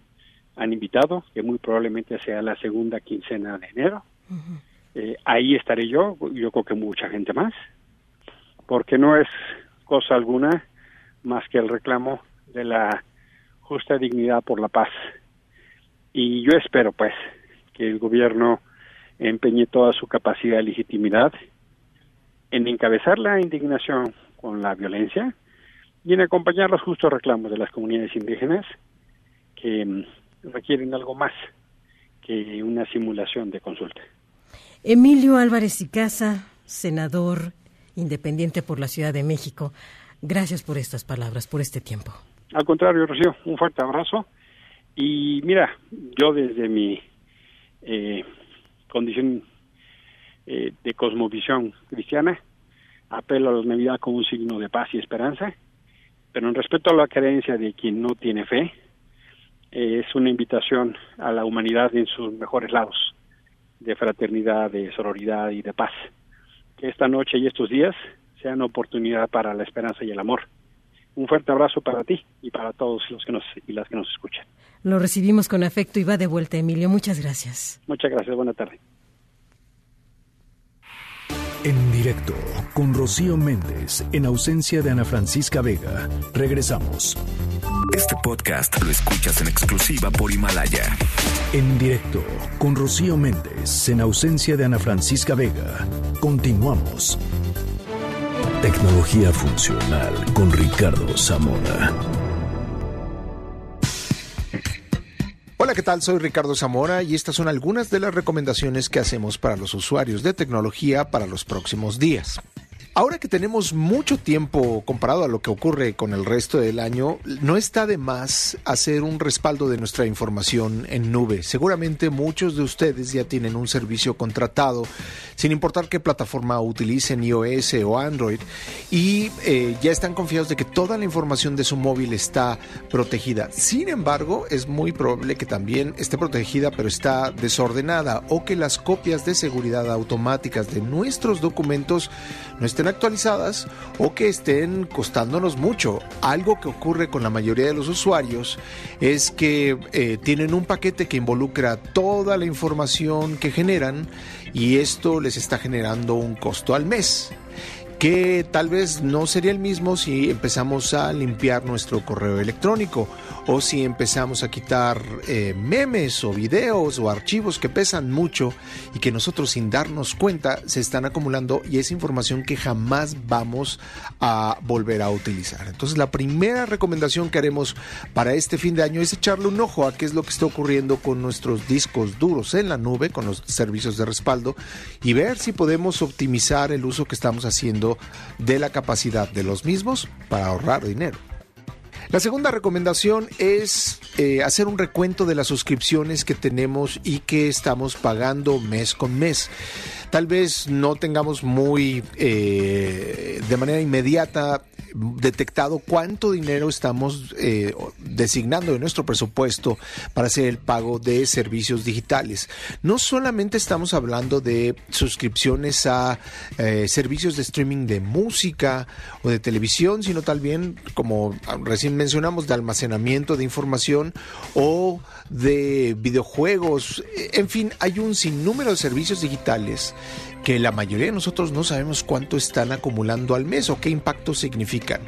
han invitado, que muy probablemente sea la segunda quincena de enero. Eh, ahí estaré yo, yo creo que mucha gente más, porque no es cosa alguna más que el reclamo de la justa dignidad por la paz. Y yo espero, pues, que el gobierno empeñe toda su capacidad de legitimidad en encabezar la indignación con la violencia y en acompañar los justos reclamos de las comunidades indígenas que mm, requieren algo más que una simulación de consulta. Emilio Álvarez y Casa, senador independiente por la Ciudad de México, gracias por estas palabras, por este tiempo. Al contrario, Rocío, un fuerte abrazo. Y mira, yo desde mi eh, condición eh, de cosmovisión cristiana, apelo a la Navidad como un signo de paz y esperanza, pero en respeto a la creencia de quien no tiene fe, eh, es una invitación a la humanidad en sus mejores lados de fraternidad, de sororidad y de paz. Que esta noche y estos días sean oportunidad para la esperanza y el amor. Un fuerte abrazo para ti y para todos los que nos y las que nos escuchan. Lo recibimos con afecto y va de vuelta, Emilio. Muchas gracias. Muchas gracias. Buena tarde. En directo con Rocío Méndez, en ausencia de Ana Francisca Vega. Regresamos. Este podcast lo escuchas en exclusiva por Himalaya. En directo con Rocío Méndez en ausencia de Ana Francisca Vega. Continuamos. Tecnología funcional con Ricardo Zamora. Hola, ¿qué tal? Soy Ricardo Zamora y estas son algunas de las recomendaciones que hacemos para los usuarios de tecnología para los próximos días. Ahora que tenemos mucho tiempo comparado a lo que ocurre con el resto del año, no está de más hacer un respaldo de nuestra información en nube. Seguramente muchos de ustedes ya tienen un servicio contratado, sin importar qué plataforma utilicen, iOS o Android, y eh, ya están confiados de que toda la información de su móvil está protegida. Sin embargo, es muy probable que también esté protegida pero está desordenada o que las copias de seguridad automáticas de nuestros documentos no estén actualizadas o que estén costándonos mucho. Algo que ocurre con la mayoría de los usuarios es que eh, tienen un paquete que involucra toda la información que generan y esto les está generando un costo al mes que tal vez no sería el mismo si empezamos a limpiar nuestro correo electrónico o si empezamos a quitar eh, memes o videos o archivos que pesan mucho y que nosotros sin darnos cuenta se están acumulando y es información que jamás vamos a volver a utilizar. Entonces la primera recomendación que haremos para este fin de año es echarle un ojo a qué es lo que está ocurriendo con nuestros discos duros en la nube, con los servicios de respaldo y ver si podemos optimizar el uso que estamos haciendo de la capacidad de los mismos para ahorrar dinero. La segunda recomendación es eh, hacer un recuento de las suscripciones que tenemos y que estamos pagando mes con mes. Tal vez no tengamos muy eh, de manera inmediata detectado cuánto dinero estamos eh, designando de nuestro presupuesto para hacer el pago de servicios digitales. No solamente estamos hablando de suscripciones a eh, servicios de streaming de música o de televisión, sino también, como recién mencionamos, de almacenamiento de información o de videojuegos. En fin, hay un sinnúmero de servicios digitales que la mayoría de nosotros no sabemos cuánto están acumulando al mes o qué impacto significan.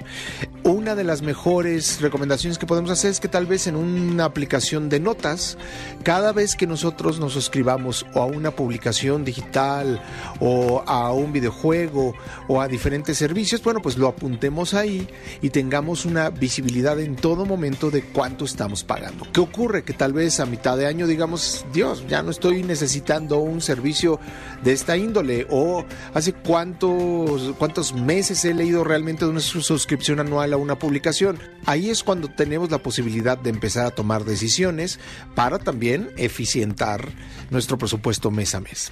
Una de las mejores recomendaciones que podemos hacer es que tal vez en una aplicación de notas, cada vez que nosotros nos suscribamos o a una publicación digital o a un videojuego o a diferentes servicios, bueno, pues lo apuntemos ahí y tengamos una visibilidad en todo momento de cuánto estamos pagando. ¿Qué ocurre? Que tal vez a mitad de año digamos, Dios, ya no estoy necesitando un servicio de esta índole o hace cuántos, cuántos meses he leído realmente una suscripción anual a una publicación. Ahí es cuando tenemos la posibilidad de empezar a tomar decisiones para también eficientar nuestro presupuesto mes a mes.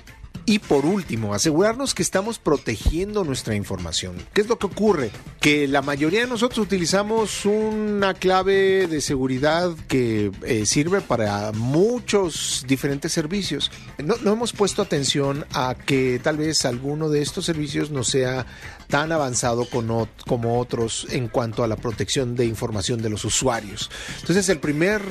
Y por último, asegurarnos que estamos protegiendo nuestra información. ¿Qué es lo que ocurre? Que la mayoría de nosotros utilizamos una clave de seguridad que eh, sirve para muchos diferentes servicios. No, no hemos puesto atención a que tal vez alguno de estos servicios no sea tan avanzado como otros en cuanto a la protección de información de los usuarios. Entonces, el primer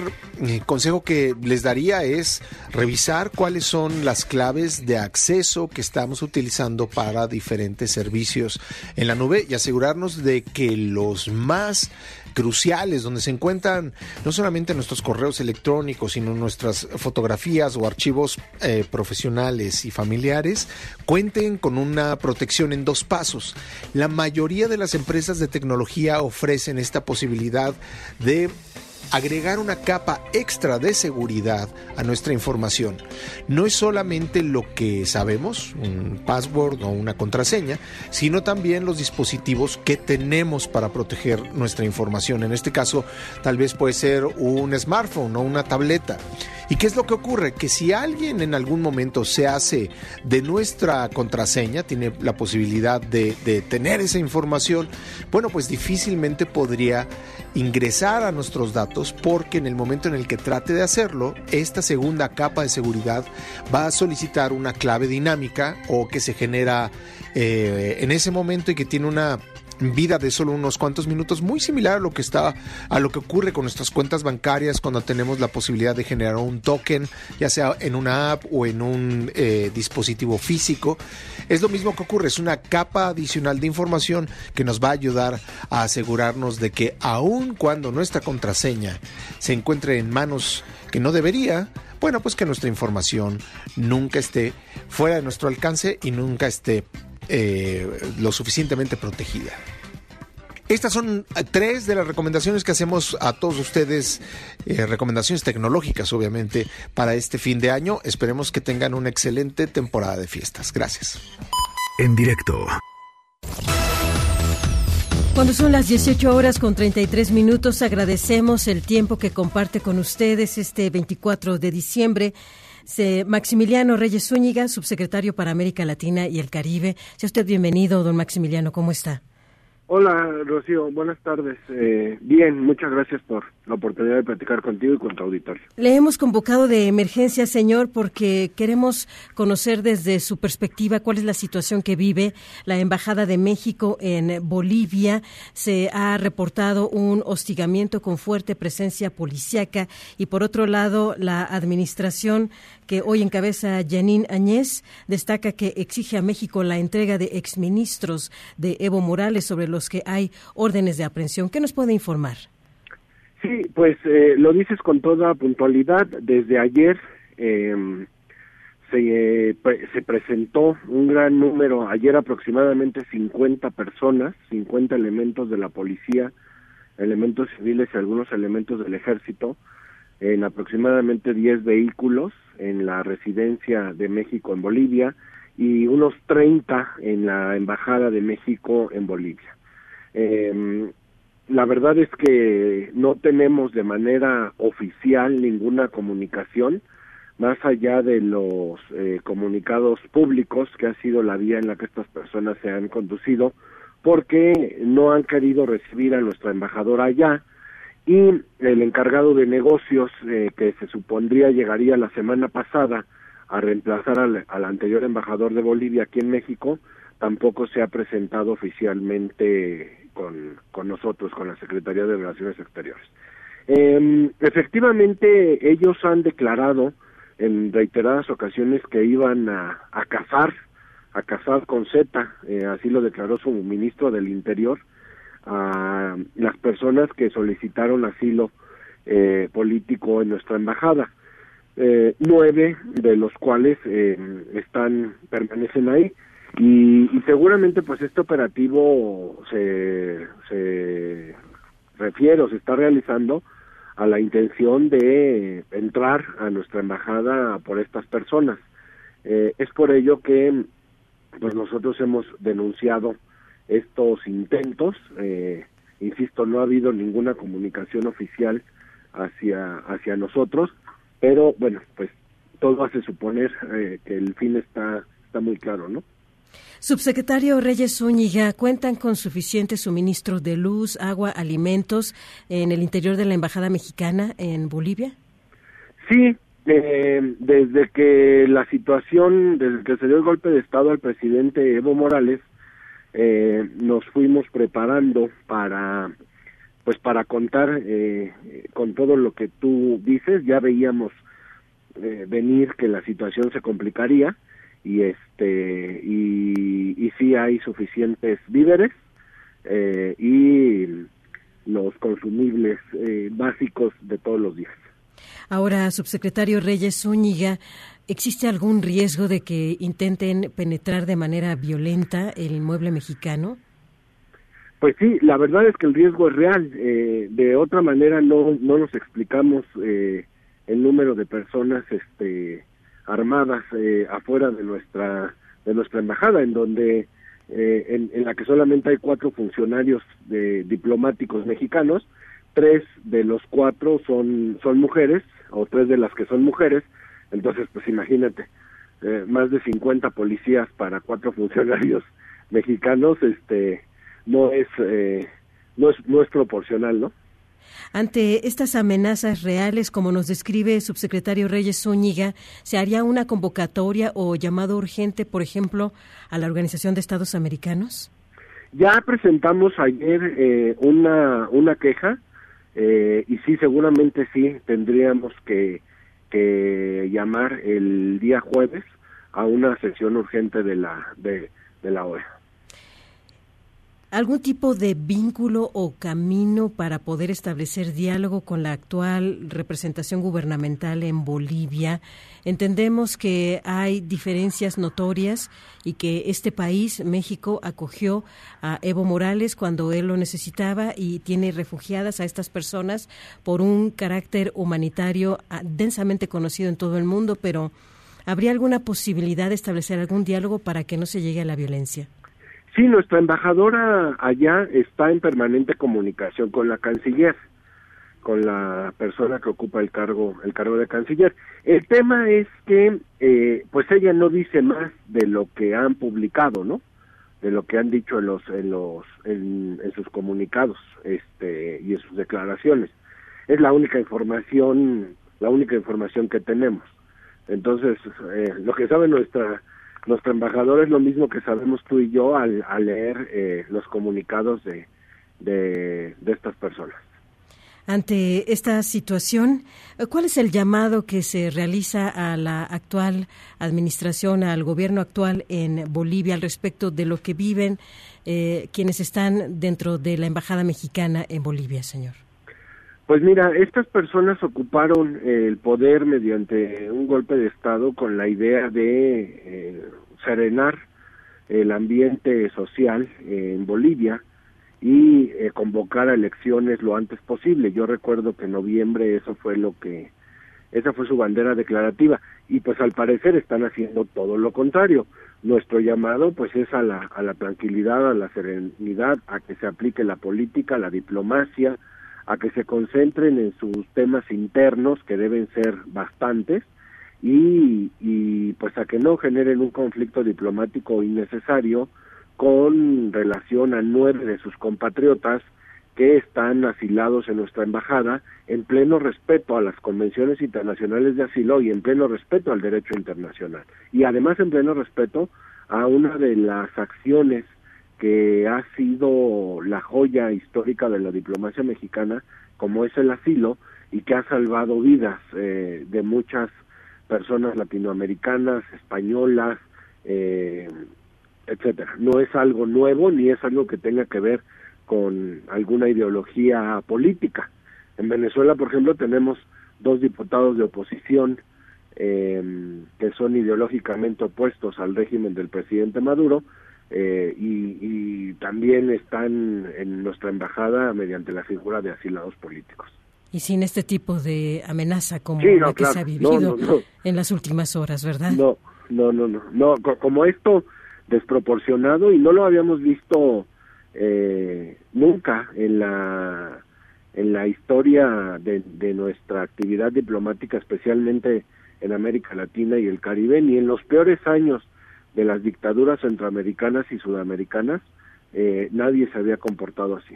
eh, consejo que les daría es revisar cuáles son las claves de acceso que estamos utilizando para diferentes servicios en la nube y asegurarnos de que los más cruciales donde se encuentran no solamente nuestros correos electrónicos, sino nuestras fotografías o archivos eh, profesionales y familiares, cuenten con una protección en dos pasos. La mayoría de las empresas de tecnología ofrecen esta posibilidad de agregar una capa extra de seguridad a nuestra información. No es solamente lo que sabemos, un password o una contraseña, sino también los dispositivos que tenemos para proteger nuestra información. En este caso, tal vez puede ser un smartphone o una tableta. ¿Y qué es lo que ocurre? Que si alguien en algún momento se hace de nuestra contraseña, tiene la posibilidad de, de tener esa información, bueno, pues difícilmente podría ingresar a nuestros datos porque en el momento en el que trate de hacerlo, esta segunda capa de seguridad va a solicitar una clave dinámica o que se genera eh, en ese momento y que tiene una vida de solo unos cuantos minutos, muy similar a lo que está, a lo que ocurre con nuestras cuentas bancarias cuando tenemos la posibilidad de generar un token, ya sea en una app o en un eh, dispositivo físico. Es lo mismo que ocurre, es una capa adicional de información que nos va a ayudar a asegurarnos de que aun cuando nuestra contraseña se encuentre en manos que no debería, bueno, pues que nuestra información nunca esté fuera de nuestro alcance y nunca esté eh, lo suficientemente protegida. Estas son eh, tres de las recomendaciones que hacemos a todos ustedes, eh, recomendaciones tecnológicas obviamente para este fin de año. Esperemos que tengan una excelente temporada de fiestas. Gracias. En directo. Cuando son las 18 horas con 33 minutos, agradecemos el tiempo que comparte con ustedes este 24 de diciembre. Maximiliano Reyes Zúñiga, subsecretario para América Latina y el Caribe. Sea usted bienvenido, don Maximiliano, ¿cómo está? Hola, Rocío, buenas tardes. Eh, bien, muchas gracias por la oportunidad de platicar contigo y con tu auditorio. Le hemos convocado de emergencia, señor, porque queremos conocer desde su perspectiva cuál es la situación que vive la Embajada de México en Bolivia. Se ha reportado un hostigamiento con fuerte presencia policíaca y, por otro lado, la administración que hoy encabeza Janine Añez destaca que exige a México la entrega de exministros de Evo Morales sobre los que hay órdenes de aprehensión. ¿Qué nos puede informar? Sí, pues eh, lo dices con toda puntualidad. Desde ayer em, se, se presentó un gran número, ayer aproximadamente 50 personas, 50 elementos de la policía, elementos civiles y algunos elementos del ejército, en aproximadamente 10 vehículos en la residencia de México en Bolivia y unos 30 en la Embajada de México en Bolivia. Eh, la verdad es que no tenemos de manera oficial ninguna comunicación más allá de los eh, comunicados públicos que ha sido la vía en la que estas personas se han conducido porque no han querido recibir a nuestra embajadora allá y el encargado de negocios eh, que se supondría llegaría la semana pasada a reemplazar al, anterior embajador de Bolivia aquí en México tampoco se ha presentado oficialmente con, con nosotros, con la Secretaría de Relaciones Exteriores. Eh, efectivamente, ellos han declarado en reiteradas ocasiones que iban a, a cazar, a cazar con Z, eh, así lo declaró su ministro del Interior, a las personas que solicitaron asilo eh, político en nuestra embajada. Eh, nueve de los cuales eh, están permanecen ahí y, y, seguramente pues este operativo se, se refiere o se está realizando a la intención de entrar a nuestra embajada por estas personas. Eh, es por ello que pues nosotros hemos denunciado estos intentos. Eh, insisto, no ha habido ninguna comunicación oficial hacia, hacia nosotros, pero bueno, pues todo hace suponer eh, que el fin está, está muy claro, ¿no? Subsecretario Reyes Zúñiga, ¿cuentan con suficiente suministro de luz, agua, alimentos en el interior de la Embajada Mexicana en Bolivia? Sí, eh, desde que la situación, desde que se dio el golpe de Estado al presidente Evo Morales, eh, nos fuimos preparando para pues para contar eh, con todo lo que tú dices ya veíamos eh, venir que la situación se complicaría y este y, y sí hay suficientes víveres eh, y los consumibles eh, básicos de todos los días. Ahora, subsecretario Reyes Zúñiga, ¿Existe algún riesgo de que intenten penetrar de manera violenta el inmueble mexicano? Pues sí, la verdad es que el riesgo es real. Eh, de otra manera no no nos explicamos eh, el número de personas este armadas eh, afuera de nuestra de nuestra embajada, en donde eh, en, en, la que solamente hay cuatro funcionarios de, diplomáticos mexicanos, tres de los cuatro son son mujeres o tres de las que son mujeres entonces, pues imagínate, eh, más de 50 policías para cuatro funcionarios mexicanos, este, no es, eh, no es, no es proporcional, ¿no? Ante estas amenazas reales, como nos describe el subsecretario Reyes Zúñiga, ¿se haría una convocatoria o llamado urgente, por ejemplo, a la Organización de Estados Americanos? Ya presentamos ayer eh, una, una queja eh, y sí, seguramente sí, tendríamos que, que llamar el día jueves a una sesión urgente de la, de, de la OEA algún tipo de vínculo o camino para poder establecer diálogo con la actual representación gubernamental en Bolivia. Entendemos que hay diferencias notorias y que este país, México, acogió a Evo Morales cuando él lo necesitaba y tiene refugiadas a estas personas por un carácter humanitario ah, densamente conocido en todo el mundo, pero ¿habría alguna posibilidad de establecer algún diálogo para que no se llegue a la violencia? Sí, nuestra embajadora allá está en permanente comunicación con la canciller, con la persona que ocupa el cargo, el cargo de canciller. El tema es que, eh, pues ella no dice más de lo que han publicado, ¿no? De lo que han dicho en los, en los, en, sus comunicados, este, y en sus declaraciones. Es la única información, la única información que tenemos. Entonces, eh, lo que sabe nuestra nuestro embajador es lo mismo que sabemos tú y yo al, leer eh, los comunicados de, de, estas personas. Ante esta situación, ¿cuál es el llamado que se realiza a la actual administración, al gobierno actual en Bolivia al respecto de lo que viven eh, quienes están dentro de la Embajada Mexicana en Bolivia, señor? Pues mira, estas personas ocuparon el poder mediante un golpe de Estado con la idea de eh, serenar el ambiente social en Bolivia y eh, convocar a elecciones lo antes posible. Yo recuerdo que en noviembre eso fue lo que, esa fue su bandera declarativa y pues al parecer están haciendo todo lo contrario. Nuestro llamado pues es a la, a la tranquilidad, a la serenidad, a que se aplique la política, la diplomacia, a que se concentren en sus temas internos, que deben ser bastantes, y, y pues a que no generen un conflicto diplomático innecesario con relación a nueve de sus compatriotas que están asilados en nuestra embajada en pleno respeto a las convenciones internacionales de asilo y en pleno respeto al derecho internacional. Y además en pleno respeto a una de las acciones que ha sido la joya histórica de la diplomacia mexicana, como es el asilo, y que ha salvado vidas eh, de muchas personas latinoamericanas, españolas, eh, etcétera. No es algo nuevo ni es algo que tenga que ver con alguna ideología política. En Venezuela, por ejemplo, tenemos dos diputados de oposición eh, que son ideológicamente opuestos al régimen del presidente Maduro, eh, y, también están en nuestra embajada mediante la figura de asilados políticos. Y sin este tipo de amenaza como la que se ha vivido en las últimas horas, ¿verdad? No, no, no, no, no, como esto desproporcionado y no lo habíamos visto eh, nunca en la en la historia de, de nuestra actividad diplomática, especialmente en América Latina y el Caribe, ni en los peores años de las dictaduras centroamericanas y sudamericanas, eh, nadie se había comportado así.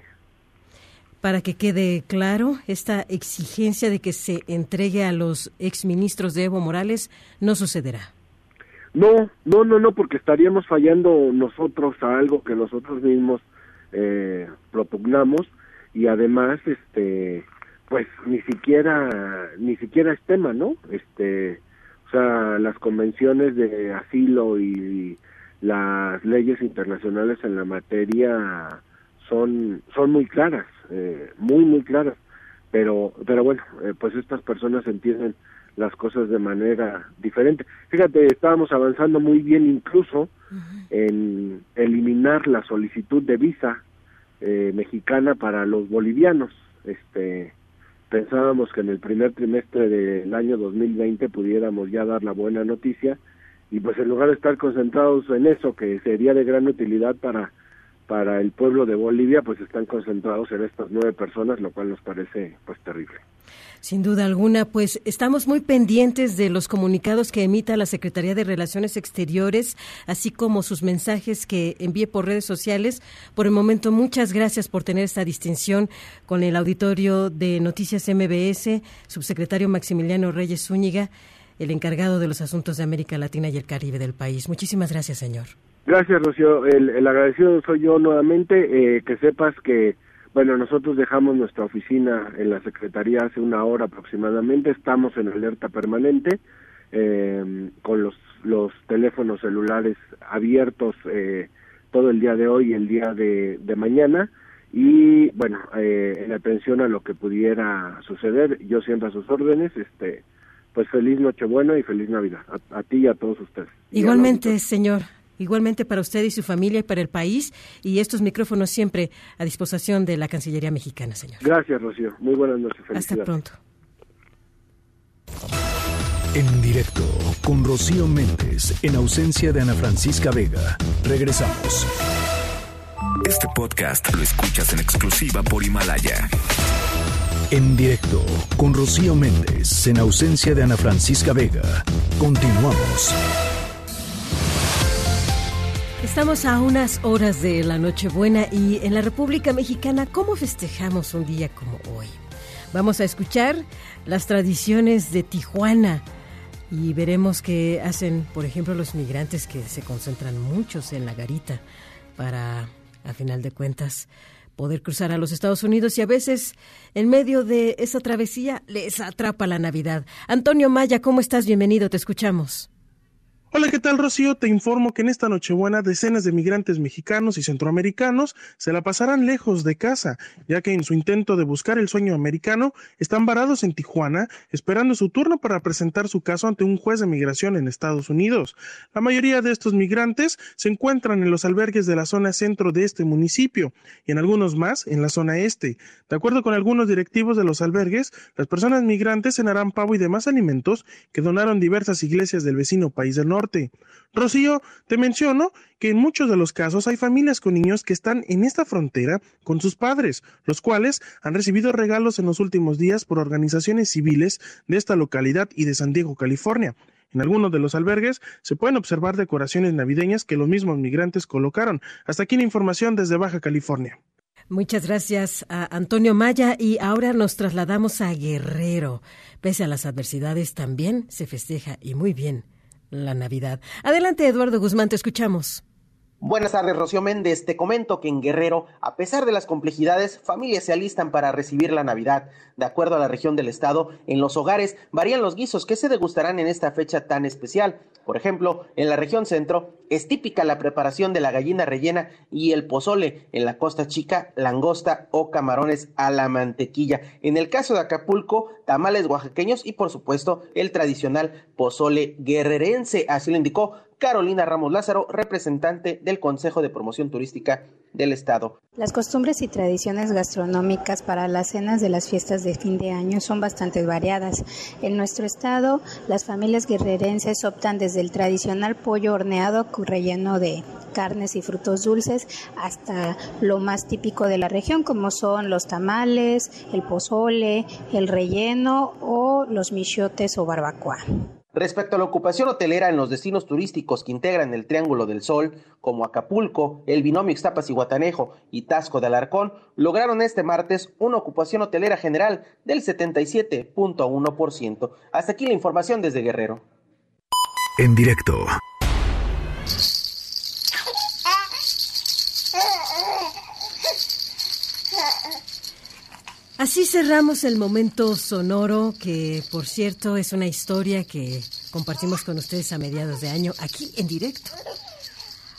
Para que quede claro, esta exigencia de que se entregue a los exministros de Evo Morales no sucederá. No, no, no, no, porque estaríamos fallando nosotros a algo que nosotros mismos eh, propugnamos y además, este, pues ni siquiera, ni siquiera es tema, ¿no? Este, o sea, las convenciones de asilo y las leyes internacionales en la materia son son muy claras, eh, muy muy claras. Pero pero bueno, eh, pues estas personas entienden las cosas de manera diferente. Fíjate, estábamos avanzando muy bien incluso en eliminar la solicitud de visa eh, mexicana para los bolivianos. Este, pensábamos que en el primer trimestre del año 2020 pudiéramos ya dar la buena noticia y pues en lugar de estar concentrados en eso que sería de gran utilidad para para el pueblo de Bolivia pues están concentrados en estas nueve personas lo cual nos parece pues terrible sin duda alguna, pues estamos muy pendientes de los comunicados que emita la Secretaría de Relaciones Exteriores, así como sus mensajes que envíe por redes sociales. Por el momento, muchas gracias por tener esta distinción con el auditorio de Noticias MBS, subsecretario Maximiliano Reyes Zúñiga, el encargado de los asuntos de América Latina y el Caribe del país. Muchísimas gracias, señor. Gracias, Rocío. El, agradecido soy yo nuevamente. Eh, que sepas que, bueno, nosotros dejamos nuestra oficina en la Secretaría hace una hora aproximadamente. Estamos en alerta permanente eh, con los, los teléfonos celulares abiertos eh, todo el día de hoy y el día de, mañana. Y bueno, eh, en atención a lo que pudiera suceder, yo siempre a sus órdenes, este, pues feliz Nochebuena y feliz Navidad a, ti y a todos ustedes. Igualmente, señor. Igualmente para usted y su familia y para el país. Y estos micrófonos siempre a disposición de la Cancillería Mexicana, señor. Gracias, Rocío. Muy buenas noches. Hasta pronto. En directo con Rocío Méndez, en ausencia de Ana Francisca Vega. Regresamos. Este podcast lo escuchas en exclusiva por Himalaya. En directo con Rocío Méndez, en ausencia de Ana Francisca Vega. Continuamos. Estamos a unas horas de la Nochebuena y en la República Mexicana, ¿cómo festejamos un día como hoy? Vamos a escuchar las tradiciones de Tijuana y veremos qué hacen, por ejemplo, los migrantes que se concentran muchos en la garita para, a final de cuentas, poder cruzar a los Estados Unidos y a veces en medio de esa travesía les atrapa la Navidad. Antonio Maya, ¿cómo estás? Bienvenido, te escuchamos. Hola, ¿qué tal Rocío? Te informo que en esta Nochebuena decenas de migrantes mexicanos y centroamericanos se la pasarán lejos de casa, ya que en su intento de buscar el sueño americano están varados en Tijuana esperando su turno para presentar su caso ante un juez de migración en Estados Unidos. La mayoría de estos migrantes se encuentran en los albergues de la zona centro de este municipio y en algunos más en la zona este. De acuerdo con algunos directivos de los albergues, las personas migrantes cenarán pavo y demás alimentos que donaron diversas iglesias del vecino país del norte Rocío, te menciono que en muchos de los casos hay familias con niños que están en esta frontera con sus padres, los cuales han recibido regalos en los últimos días por organizaciones civiles de esta localidad y de San Diego, California. En algunos de los albergues se pueden observar decoraciones navideñas que los mismos migrantes colocaron. Hasta aquí la información desde Baja California. Muchas gracias a Antonio Maya y ahora nos trasladamos a Guerrero. Pese a las adversidades también se festeja y muy bien la Navidad. Adelante, Eduardo Guzmán, te escuchamos. Buenas tardes, Rocío Méndez. Te comento que en Guerrero, a pesar de las complejidades, familias se alistan para recibir la Navidad. De acuerdo a la región del estado, en los hogares varían los guisos que se degustarán en esta fecha tan especial. Por ejemplo, en la región centro es típica la preparación de la gallina rellena y el pozole. En la costa chica, langosta o camarones a la mantequilla. En el caso de Acapulco, tamales oaxaqueños y por supuesto el tradicional pozole guerrerense. Así lo indicó Carolina Ramos Lázaro, representante del Consejo de Promoción Turística del Estado. Las costumbres y tradiciones gastronómicas para las cenas de las fiestas de fin de año son bastante variadas. En nuestro estado, las familias guerrerenses optan desde el tradicional pollo horneado relleno de carnes y frutos dulces hasta lo más típico de la región como son los tamales, el pozole, el relleno o los michotes o barbacoa. Respecto a la ocupación hotelera en los destinos turísticos que integran el Triángulo del Sol, como Acapulco, el binomio Ixtapas y Guatanejo y Tasco de Alarcón, lograron este martes una ocupación hotelera general del 77.1%. Hasta aquí la información desde Guerrero. En directo. Así cerramos el momento sonoro, que por cierto es una historia que compartimos con ustedes a mediados de año aquí en directo.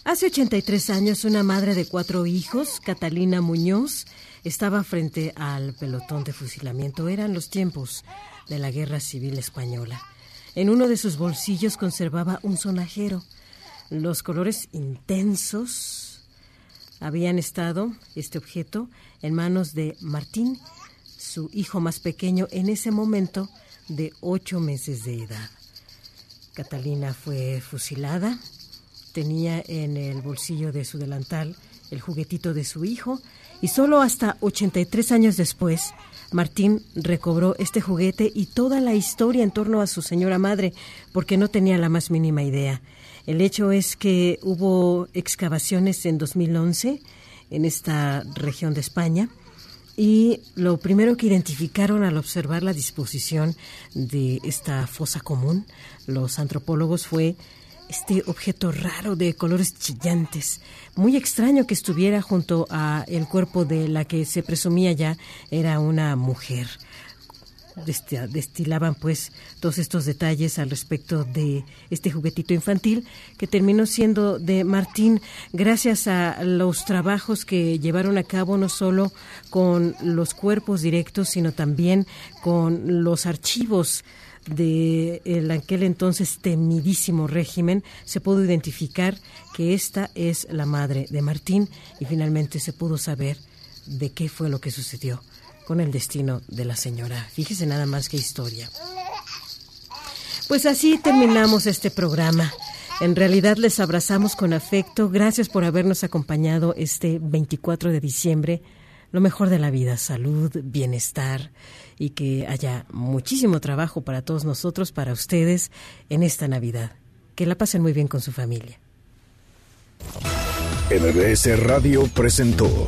Hace 83 años, una madre de cuatro hijos, Catalina Muñoz, estaba frente al pelotón de fusilamiento. Eran los tiempos de la Guerra Civil Española. En uno de sus bolsillos conservaba un sonajero. Los colores intensos habían estado, este objeto, en manos de Martín su hijo más pequeño en ese momento de ocho meses de edad. Catalina fue fusilada, tenía en el bolsillo de su delantal el juguetito de su hijo y solo hasta 83 años después Martín recobró este juguete y toda la historia en torno a su señora madre porque no tenía la más mínima idea. El hecho es que hubo excavaciones en 2011 en esta región de España y lo primero que identificaron al observar la disposición de esta fosa común, los antropólogos, fue este objeto raro de colores chillantes. Muy extraño que estuviera junto a el cuerpo de la que se presumía ya era una mujer. Destilaban pues todos estos detalles al respecto de este juguetito infantil que terminó siendo de Martín. Gracias a los trabajos que llevaron a cabo no solo con los cuerpos directos sino también con los archivos de el aquel entonces temidísimo régimen, se pudo identificar que esta es la madre de Martín y finalmente se pudo saber de qué fue lo que sucedió con el destino de la señora. Fíjese nada más que historia. Pues así terminamos este programa. En realidad les abrazamos con afecto. Gracias por habernos acompañado este 24 de diciembre. Lo mejor de la vida, salud, bienestar y que haya muchísimo trabajo para todos nosotros, para ustedes, en esta Navidad. Que la pasen muy bien con su familia. MBS Radio presentó